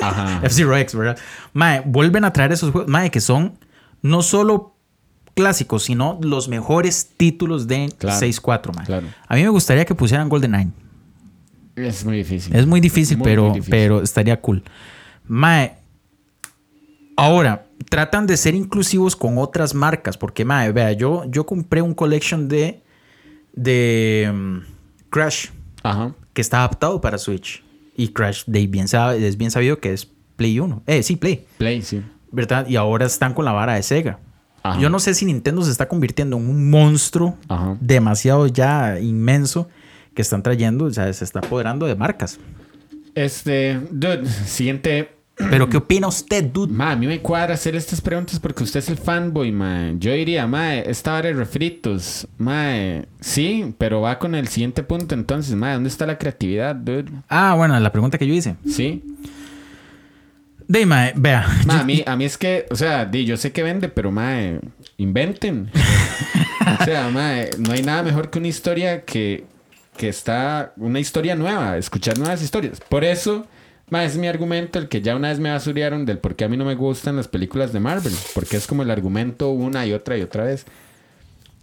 Ajá. (laughs) F-Zero X, ¿verdad? Mae, vuelven a traer esos juegos, mae, que son no solo clásicos, sino los mejores títulos de Claro, 6.4, mae. claro. A mí me gustaría que pusieran GoldenEye. Es muy difícil. Es muy difícil, Muy, pero, muy difícil. pero estaría cool. Mae, ahora, tratan de ser inclusivos con otras marcas, porque, mae, vea, yo, yo compré un collection de, de mm, Crash, Ajá. que está adaptado para Switch. Y Crash de bien sabe- es bien sabido que es Play 1. Eh, sí, Play. Play, sí. ¿Verdad? Y ahora están con la vara de Sega. Ajá. Yo no sé si Nintendo se está convirtiendo en un monstruo Ajá. demasiado ya inmenso que están trayendo, o sea, se está apoderando de marcas. Este, dude, siguiente. Pero ¿qué opina usted, dude? Ma, a mí me cuadra hacer estas preguntas porque usted es el fanboy, ma. Yo diría, ma, esta hora de refritos. Ma, sí, pero va con el siguiente punto entonces, ma, ¿dónde está la creatividad, dude? Ah, bueno, la pregunta que yo hice. Sí. Dime, vea. Ma, yo- a mí, a mí es que, o sea, di, yo sé que vende, pero ma, inventen. (laughs) o sea, ma, no hay nada mejor que una historia que, que está, una historia nueva, escuchar nuevas historias. Por eso, ma, es mi argumento, el que ya una vez me basuriaron del por qué a mí no me gustan las películas de Marvel. Porque es como el argumento una y otra y otra vez.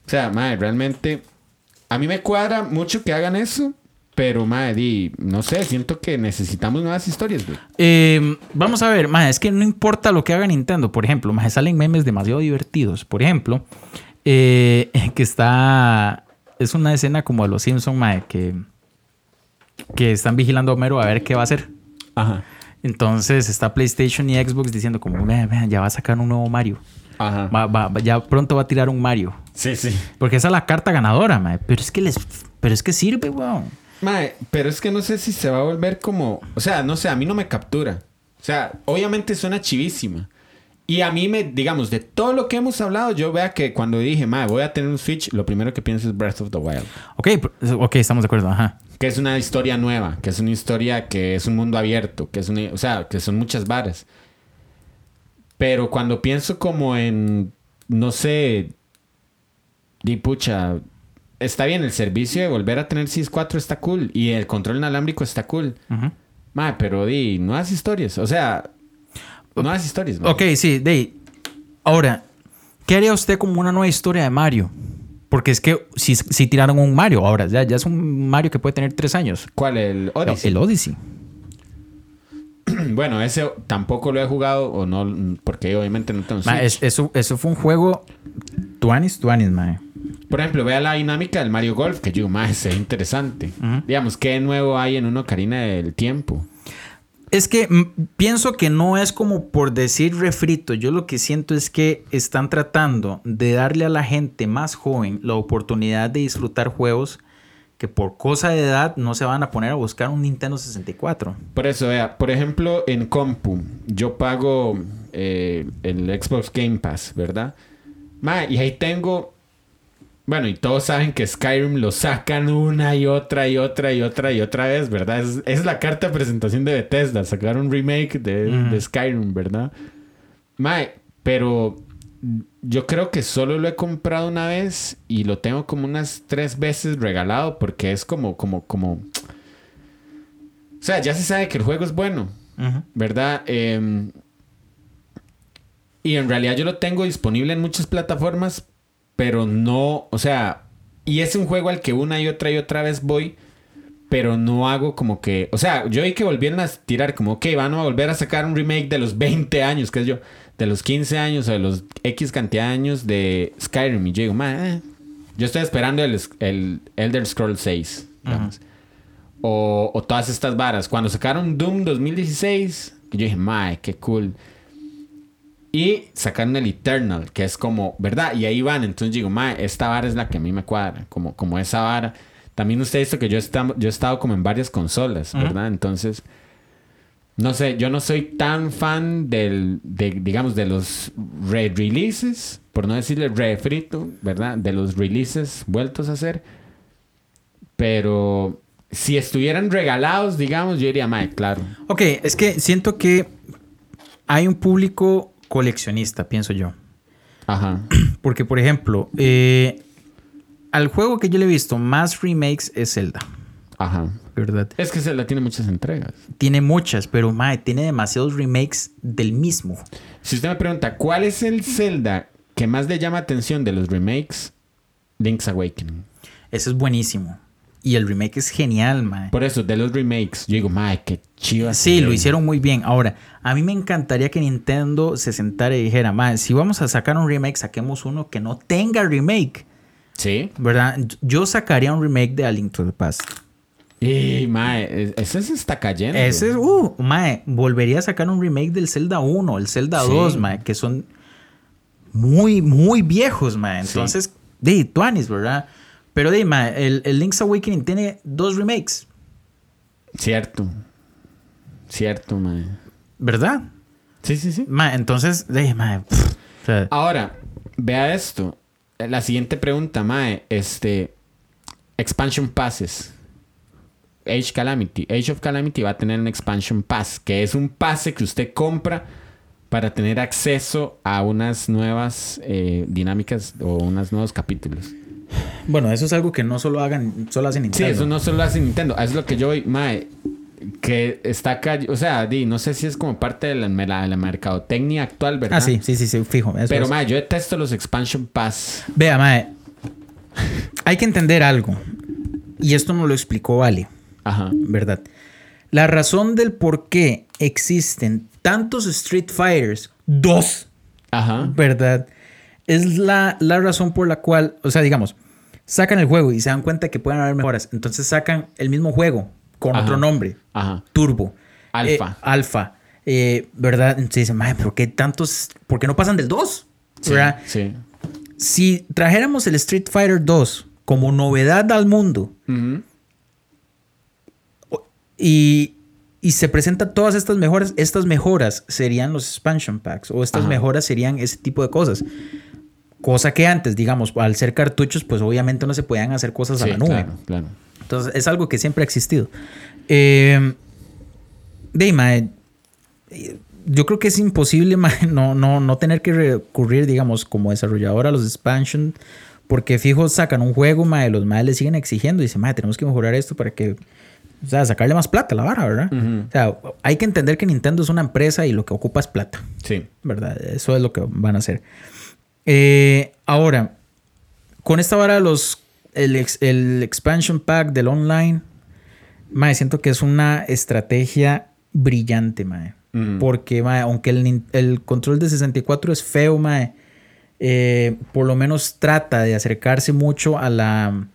O sea, ma, realmente, a mí me cuadra mucho que hagan eso. Pero, ma, di, no sé, siento que necesitamos nuevas historias, güey. Eh, vamos a ver, maje, es que no importa lo que haga Nintendo. Por ejemplo, maje, salen memes demasiado divertidos. Por ejemplo, eh, (laughs) que está. Es una escena como de los Simpsons, maje, que, que están vigilando a Homero a ver qué va a hacer. Ajá. Entonces está PlayStation y Xbox diciendo como, vean, vean, ya va a sacar un nuevo Mario. Ajá. Va- va- va- ya pronto va a tirar un Mario. Sí, sí. Porque esa es la carta ganadora, maje. Pero es que les... Pero es que sirve, weón. Mae, pero es que no sé si se va a volver como. O sea, no sé, a mí no me captura. O sea, obviamente suena chivísima. Y a mí me, digamos, de todo lo que hemos hablado, yo vea que cuando dije, mae, voy a tener un Switch, lo primero que pienso es Breath of the Wild. Ok, ok, estamos de acuerdo, ajá. Que es una historia nueva, que es una historia que es un mundo abierto, que es una. O sea, que son muchas varas. Pero cuando pienso como en. No sé. Di pucha. Está bien, el servicio de volver a tener SIS 4 está cool. Y el control inalámbrico está cool. Ujú. Mae, pero di, nuevas historias. O sea, nuevas historias. mae. Ok, sí, de Ahora, ¿qué haría usted como una nueva historia de Mario? Porque es que si, si tiraron un Mario, ahora ya, ya es un Mario que puede tener tres años. ¿Cuál? El Odyssey. El Odyssey. (clears throat) Bueno, ese tampoco lo he jugado o no, porque obviamente no tengo Ma, es- eso, eso fue un juego. Tuanis, Tuanis, mae. Por ejemplo, vea la dinámica del Mario Golf, que yo, más es interesante. Digamos, ¿qué nuevo hay en una Ocarina del Tiempo? Es que mm, pienso que no es como por decir refrito. Yo lo que siento es que están tratando de darle a la gente más joven la oportunidad de disfrutar juegos que por cosa de edad no se van a poner a buscar un Nintendo 64. Por eso, vea, por ejemplo, en compu, yo pago eh, el Xbox Game Pass, ¿verdad? Ma, y ahí tengo. Bueno, y todos saben que Skyrim lo sacan una y otra y otra y otra y otra vez, ¿verdad? Es, es la carta de presentación de Bethesda, sacar un remake de, de Skyrim, ¿verdad? Ma, pero yo creo que solo lo he comprado una vez y lo tengo como unas tres veces regalado porque es como, como, como. O sea, ya se sabe que el juego es bueno, ¿verdad? Eh, y en realidad yo lo tengo disponible en muchas plataformas, pero no, o sea, y es un juego al que una y otra y otra vez voy, pero no hago como que, o sea, yo vi que volvieron a tirar como, ok, van a volver a sacar un remake de los (laughs) 20 años, que es yo, de los 15 años o de los X cantidad de años de Skyrim. Y yo digo, "Ma, eh". yo estoy esperando el, el Elder Scrolls 6, digamos. O, o todas estas varas. Cuando sacaron Doom 2016, yo dije, mae, qué cool. Y sacaron el Eternal, que es como, ¿verdad? Y ahí van. Entonces digo, mae, esta vara es la que a mí me cuadra. Como, como esa vara. También usted ha visto que yo, está- yo he estado como en varias consolas, ¿verdad? Entonces, no sé, yo no soy tan fan del, de, digamos, de los re-releases, por no decirle refrito, ¿verdad? De los releases vueltos a hacer. Pero si estuvieran regalados, digamos, yo diría, mae, claro. Ok, es que siento que hay un público coleccionista, pienso yo. Ajá. (clears throat) Porque, por ejemplo, eh, al juego que yo le he visto más remakes es Zelda, Ajá. ¿verdad? Es que Zelda tiene muchas entregas. Tiene muchas, pero mae, tiene demasiados remakes del mismo. Si usted me pregunta, ¿cuál es el Zelda que más le llama atención de los remakes? Link's Awakening. Ese es buenísimo. Y el remake es genial, mae. Por eso, de los remakes, yo digo, mae, qué chido. Sí, lo hicieron muy bien. Ahora, a mí me encantaría que Nintendo se sentara y dijera, mae, si vamos a sacar un remake, saquemos uno que no tenga remake, Sí. ¿verdad? Yo sacaría un remake de A Link to the Past. Y, mae, ese se está cayendo. Ese es, uh, mae, volvería a sacar un remake del Zelda 1, el Zelda Sí. 2, mae, que son muy, muy viejos, mae. Entonces, de Tuanis, ¿verdad? Pero de, mae, el, el Link's Awakening tiene dos remakes, Cierto. Cierto, mae. ¿verdad? Sí, sí, sí. Mae, entonces, de, mae, pff, o sea, Ahora, vea esto. La siguiente pregunta, Mae. Este. Expansion Passes. Age Calamity. Age of Calamity va a tener un Expansion Pass, que es un pase que usted compra para tener acceso a unas nuevas eh, dinámicas o unos nuevos capítulos. Bueno, eso es algo que no solo hagan, solo hacen Sí, Nintendo. eso no solo hace Nintendo. Es lo que yo voy, Mae. Que está acá. O sea, di, no sé si es como parte de la, la- la mercadotecnia actual, ¿verdad? Ah, sí, sí, sí, sí, fijo. eso Pero, es. Mae, yo detesto los Expansion Pass. Vea, mae, hay que entender algo. Y esto nos lo explicó Vale. Ajá. ¿verdad? La razón del por qué existen tantos Street Fighters, dos, Ajá. ¿verdad? Es la, la razón por la cual, o sea, digamos, sacan el juego y se dan cuenta que pueden haber mejoras. Entonces sacan el mismo juego con Ajá. otro nombre, Ajá. Turbo. Alfa. eh, alfa. eh, ¿Verdad? Entonces dicen, "Mae, ¿pero qué tantos? ¿Por qué no pasan del 2? Sí, ¿Verdad? sí. Si trajéramos el Street Fighter 2 como novedad al mundo, y, y se presentan todas estas mejoras, estas mejoras serían los expansion packs o estas Ajá. mejoras serían ese tipo de cosas. Cosa que antes, digamos, al ser cartuchos, pues obviamente no se podían hacer cosas a la nube. Claro, claro. Entonces es algo que siempre ha existido. Eh, de, mae, yo creo que es imposible (laughs) mae, no, no, no tener que recurrir, digamos, como desarrollador a los expansion. Porque fijo, sacan un juego, mae, los mae le siguen exigiendo y dicen, mae, tenemos que mejorar esto para que, o sea, sacarle más plata a la vara, ¿verdad? O sea, hay que entender que Nintendo es una empresa y lo que ocupa es plata. Sí. ¿verdad? Eso es lo que van a hacer. Eh, ahora, con esta vara de los el, ex- el expansion pack del online, mae, siento que es una estrategia brillante, mae. Porque, mae, aunque el, el control de 64 es feo, mae, eh, por lo menos trata de acercarse mucho a la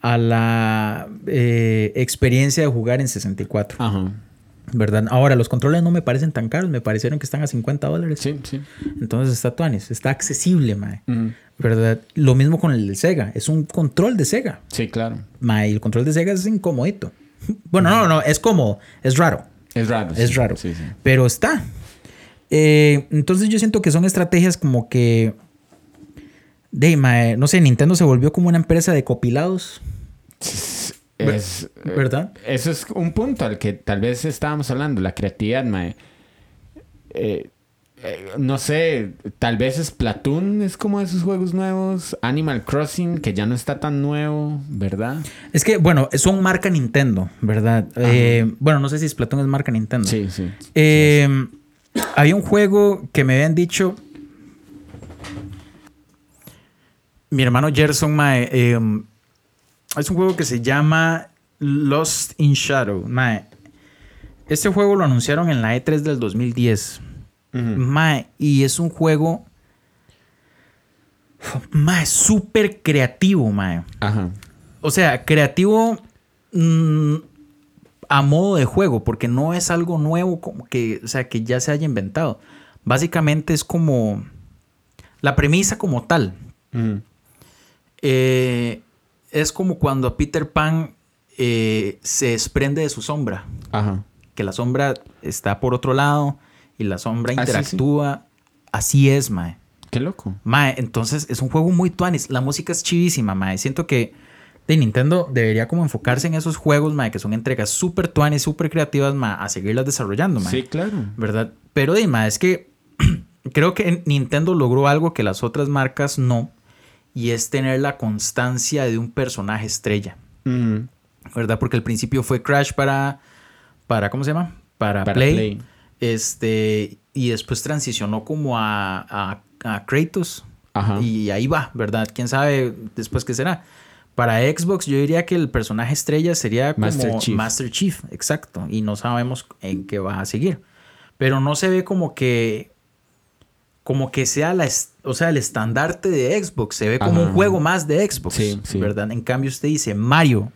a la eh, experiencia de jugar en 64, Ajá. ¿Verdad? Ahora, los controles no me parecen tan caros, me parecieron que están a 50 dólares. Sí, sí. Entonces está Tuanis, está accesible, mae. ¿Verdad? Lo mismo con el de Sega, es un control de Sega. Sí, claro. Mae, el control de Sega es incomodito. (laughs) Bueno, no, no, es cómodo, es raro, Es raro. es sí. raro. Sí, sí. Pero está. Eh, entonces yo siento que son estrategias como que... De, mae, no sé, Nintendo se volvió como una empresa de copilados, (laughs) Es, ¿verdad? Eso es un punto al que tal vez estábamos hablando, la creatividad, mae. Eh, eh, no sé, tal vez Splatoon es como de esos juegos nuevos. Animal Crossing, que ya no está tan nuevo, ¿verdad? Es que, bueno, son marca Nintendo, ¿verdad? Eh, bueno, no sé si Splatoon es marca Nintendo. Sí, sí. Había un juego que me habían dicho. Mi hermano Gerson, mae, eh, es un juego que se llama Lost in Shadow. Mae. Este juego lo anunciaron en la E3 del 2010. Ujú. Mae, y es un juego. Mae, súper creativo, mae. Ajá. O sea, creativo mm, a modo de juego, porque no es algo nuevo como que, o sea, que ya se haya inventado. Básicamente es como la premisa como tal. Eh, es como cuando a Peter Pan eh, se desprende de su sombra, Ajá. que la sombra está por otro lado y la sombra Ah, sí. interactúa. Así es, mae. Qué loco. Mae, entonces es un juego muy tuanis. La música es chivísima, mae. Siento que de Nintendo debería como enfocarse en esos juegos, mae, que son entregas súper tuanis, súper creativas, mae, a seguirlas desarrollando, mae. Sí, claro. ¿Verdad? Pero de mae, es que (clears throat) creo que Nintendo logró algo que las otras marcas no, y es tener la constancia de un personaje estrella. ¿verdad? Porque al principio fue Crash para, para ¿cómo se llama? Para, Para Play. Play. Este, y después transicionó como a, a, a Kratos. Ajá. Y ahí va, ¿verdad? ¿Quién sabe después qué será? Para Xbox yo diría que el personaje estrella sería como Master Chief. Master Chief, exacto. Y no sabemos en qué va a seguir. Pero no se ve como que como que sea la o sea, el estandarte de Xbox, se ve como Ajá. un juego más de Xbox, Sí, sí. ¿verdad? En cambio usted dice Mario,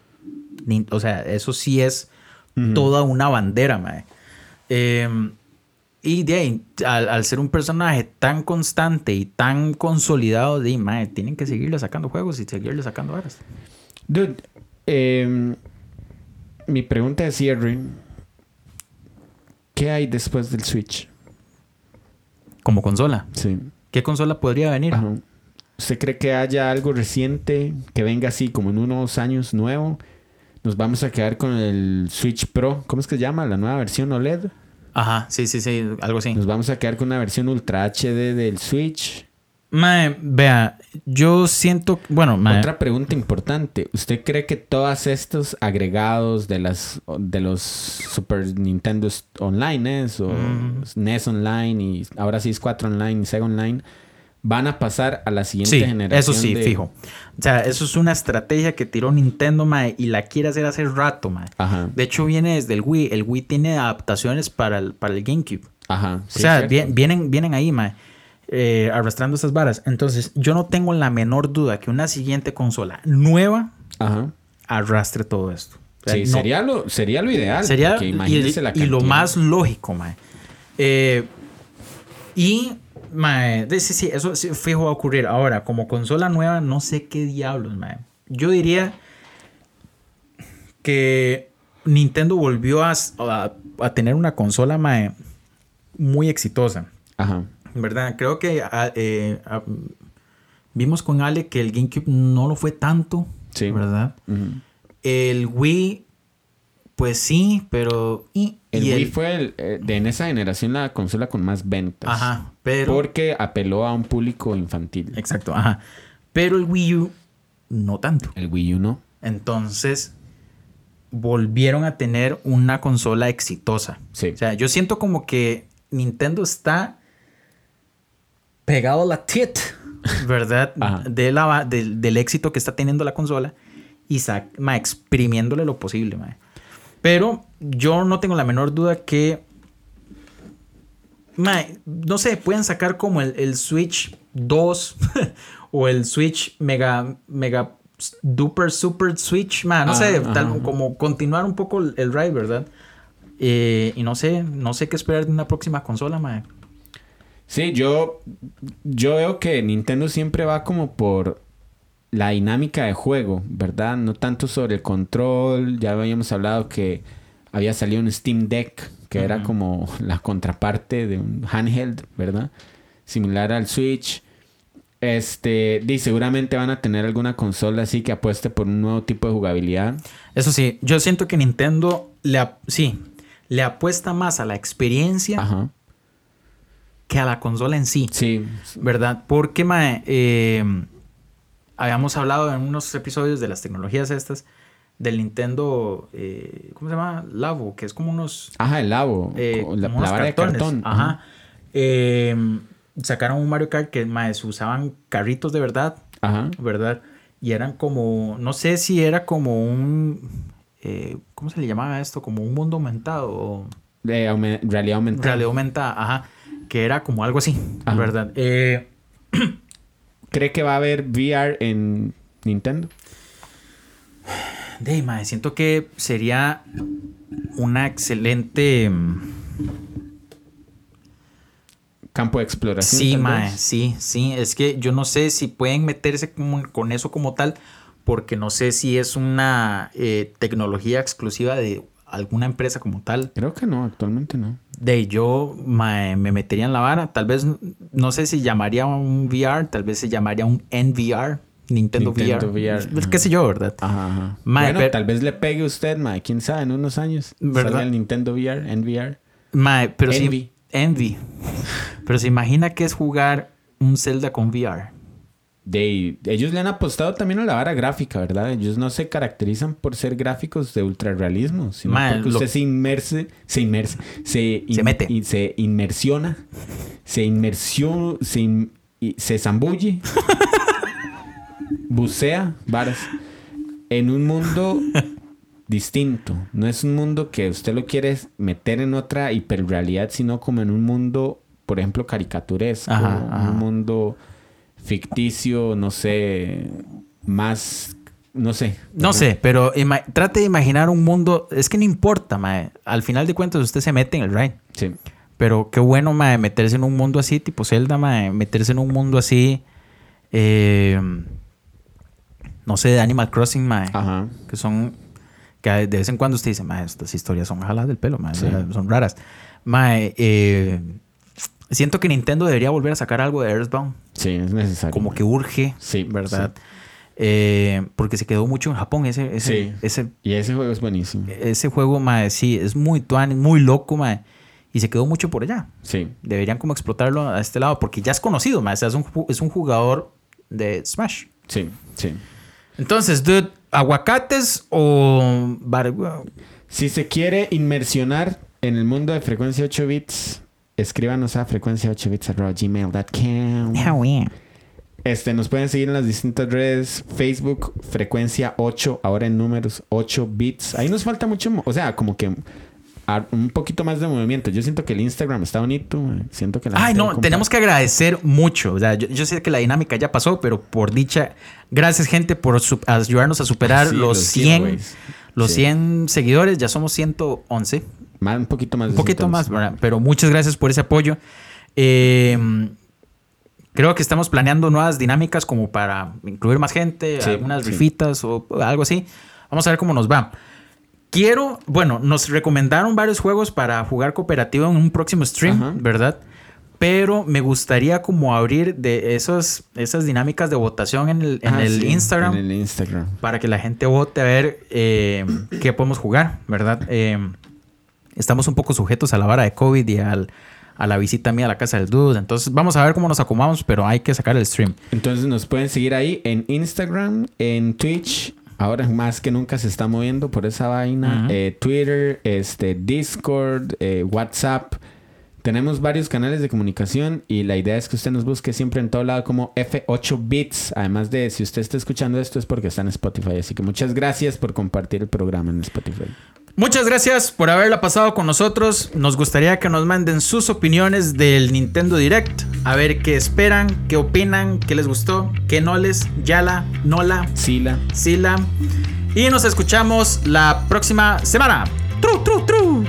o sea, eso sí es toda una bandera, mae. Eh, Y de ahí, al, al ser un personaje tan constante y tan consolidado, de, mae, tienen que seguirle sacando juegos y seguirle sacando varas. Dude, em, mi pregunta de cierre. ¿Qué hay después del Switch? Como consola. Sí. ¿Qué consola podría venir? Ajá. ¿Usted cree que haya algo reciente que venga así como en unos años nuevo? Nos vamos a quedar con el Switch Pro. ¿Cómo es que se llama? La nueva versión OLED. Ajá, sí, sí, sí, algo así. Nos vamos a quedar con una versión Ultra HD del Switch. Mae, vea, yo siento, bueno, mae, Otra pregunta importante. ¿Usted cree que todos estos agregados de las de los Super Nintendo Online o NES Online y ahora sí es 4 Online y Sega Online van a pasar a la siguiente sí, generación? eso sí, de- fijo. O sea, eso es una estrategia que tiró Nintendo, mae, y la quiere hacer hace rato, mae. Ajá. De hecho, viene desde el Wii. El Wii tiene adaptaciones para el, para el GameCube. Ajá. O sea, vi- vienen, vienen ahí, mae, eh, arrastrando esas varas. Entonces, yo no tengo la menor duda que una siguiente consola nueva Ajá. arrastre todo esto. O sea, Sí, no- sería lo sería lo ideal. Sería porque y, imagínese la y lo más lógico, mae. Eh, y, mae, sí, sí, eso sí, fijo va a ocurrir. Ahora, como consola nueva, no sé qué diablos, mae. Yo diría que Nintendo volvió a, a- a tener una consola, mae, muy exitosa. Ajá. ¿Verdad? Creo que ah, eh, ah, vimos con Ale que el GameCube no lo fue tanto, Sí. ¿verdad? El Wii, pues sí, pero... Y, El y Wii fue el, eh, de en esa generación la consola con más ventas. Ajá, pero... Porque apeló a un público infantil. Exacto, ajá. Pero el Wii U, no tanto. El Wii U no. Entonces, volvieron a tener una consola exitosa. Sí. O sea, yo siento como que Nintendo está pegado a la tit, ¿verdad? Ajá. De la, del- del éxito que está teniendo la consola y ma, exprimiéndole lo posible. ma. Pero yo no tengo la menor duda que, ma, no sé, pueden sacar como el, el Switch 2 (laughs) o el Switch Mega, Mega Duper Super Switch, ma, no Ah, sé, tal- como continuar un poco el, el ride, ¿verdad? Eh, y no sé, no sé qué esperar de una próxima consola, ma. Sí, yo, yo veo que Nintendo siempre va como por la dinámica de juego, ¿verdad? No tanto sobre el control. Ya habíamos hablado que había salido un Steam Deck, que era como la contraparte de un handheld, ¿verdad? Similar al Switch. Este, y seguramente van a tener alguna consola así que apueste por un nuevo tipo de jugabilidad. Eso sí, yo siento que Nintendo le, sí, le apuesta más a la experiencia Ajá. Que a la consola en sí, Sí, ¿verdad? Porque, mae, eh, habíamos hablado en unos episodios de las tecnologías estas del Nintendo, eh, ¿cómo se llama? Labo, que es como unos, Ajá, el labo. eh, la, como de cartón. Ajá. Eh, sacaron un Mario Kart que, mae, se usaban carritos de verdad, Ajá. ¿verdad? Y eran como, no sé si era como un, eh, ¿cómo se le llamaba esto? Como un mundo aumentado o De aume- realidad aumentada. realidad aumentada, ajá, que era como algo así, Ajá. ¿verdad? Eh, (clears throat) ¿Cree que va a haber VR en Nintendo? de mae, siento que sería una excelente, mm, Campo de exploración. sí, mae, sí, sí, es que yo no sé si pueden meterse como- con eso como tal, porque no sé si es una eh, tecnología exclusiva de alguna empresa como tal. Creo que no, actualmente no. De yo mae, me metería en la vara. Tal vez, no sé si llamaría un VR, tal vez se llamaría un NVR, Nintendo, Nintendo VR. Qué sé yo, ¿verdad? Ajá, ajá. Mae, bueno, pero- tal vez le pegue usted, mae. Quién sabe, en unos años. ¿Verdad? Salga el Nintendo VR, NVR. Mae, pero Envy. Envy. (laughs) Pero se imagina que es jugar un Zelda con VR. De, ellos le han apostado también a la vara gráfica, ¿verdad? Ellos no se caracterizan por ser gráficos de ultrarrealismo, sino Mae, porque lo- usted se inmerse, se inmerse, se, Se mete. y se inmersiona, se inmersió, se, in- se zambulle, bucea, varas, en un mundo distinto. No es un mundo que usted lo quiere meter en otra hiperrealidad, sino como en un mundo, por ejemplo, caricaturesco, Ajá, ajá. un mundo ficticio, no sé, más, no sé. No sé, pero trate de imaginar un mundo. Es que no importa, mae. Al final de cuentas, usted se mete en el ride. Sí. Pero qué bueno, mae, meterse en un mundo así, tipo Zelda, mae, meterse en un mundo así. eh, no sé, de Animal Crossing, mae. Ajá. Que son. Que de vez en cuando usted dice, mae, estas historias son jaladas del pelo, mae, Sí. son raras. Mae, eh, siento que Nintendo debería volver a sacar algo de Earthbound. Sí, es necesario. Como que urge, Sí, ¿verdad? Eh, porque se quedó mucho en Japón ese, ese, Sí. ese, Y ese juego es buenísimo. ese juego, mae, sí, es muy tuan, muy loco, mae. Y se quedó mucho por allá. Sí. Deberían como explotarlo a este lado, porque ya es conocido, mae. O sea, es un, es un jugador de Smash. Sí, sí. Entonces, dude, ¿aguacates o bar- Si se quiere inmersionar en el mundo de frecuencia 8 bits, escríbanos a frecuencia 8 bits gmail.com. Este, nos pueden seguir en las distintas redes, Facebook, frecuencia 8, ahora en números 8 bits. Ahí nos falta mucho, o sea, como que un poquito más de movimiento. Yo siento que el Instagram está bonito, eh, siento que la Ay, no, tenemos que agradecer mucho. O sea, yo, yo sé que la dinámica ya pasó, pero por dicha, gracias, gente, por ayudarnos a superar Sí, los los 100, giveaways. los Sí. 100 seguidores. Ya somos 111. Más, un poquito más. Un poquito más. Pero muchas gracias por ese apoyo. Eh, creo que estamos planeando nuevas dinámicas como para incluir más gente, Sí, algunas sí. rifitas o algo así. Vamos a ver cómo nos va. Quiero, bueno, nos recomendaron varios juegos para jugar cooperativo en un próximo stream, Ajá. ¿verdad? Pero me gustaría como abrir de esos, esas dinámicas de votación en el, en Ah, el sí, Instagram En el Instagram. para que la gente vote a ver eh, qué podemos jugar, ¿verdad? Eh, estamos un poco sujetos a la vara de COVID y al- a la visita mía a la casa del Dude. Entonces vamos a ver cómo nos acomodamos, pero hay que sacar el stream. Entonces nos pueden seguir ahí en Instagram, en Twitch. Ahora más que nunca se está moviendo por esa vaina. Eh, Twitter, este, Discord, eh, WhatsApp. Tenemos varios canales de comunicación y la idea es que usted nos busque siempre en todo lado como F8 Bits. Además de si usted está escuchando esto es porque está en Spotify. Así que muchas gracias por compartir el programa en Spotify. Muchas gracias por haberla pasado con nosotros. Nos gustaría que nos manden sus opiniones del Nintendo Direct. A ver qué esperan, qué opinan, qué les gustó, qué no les, yala, nola, Sila. sila. Y nos escuchamos la próxima semana. Tru, tru, tru.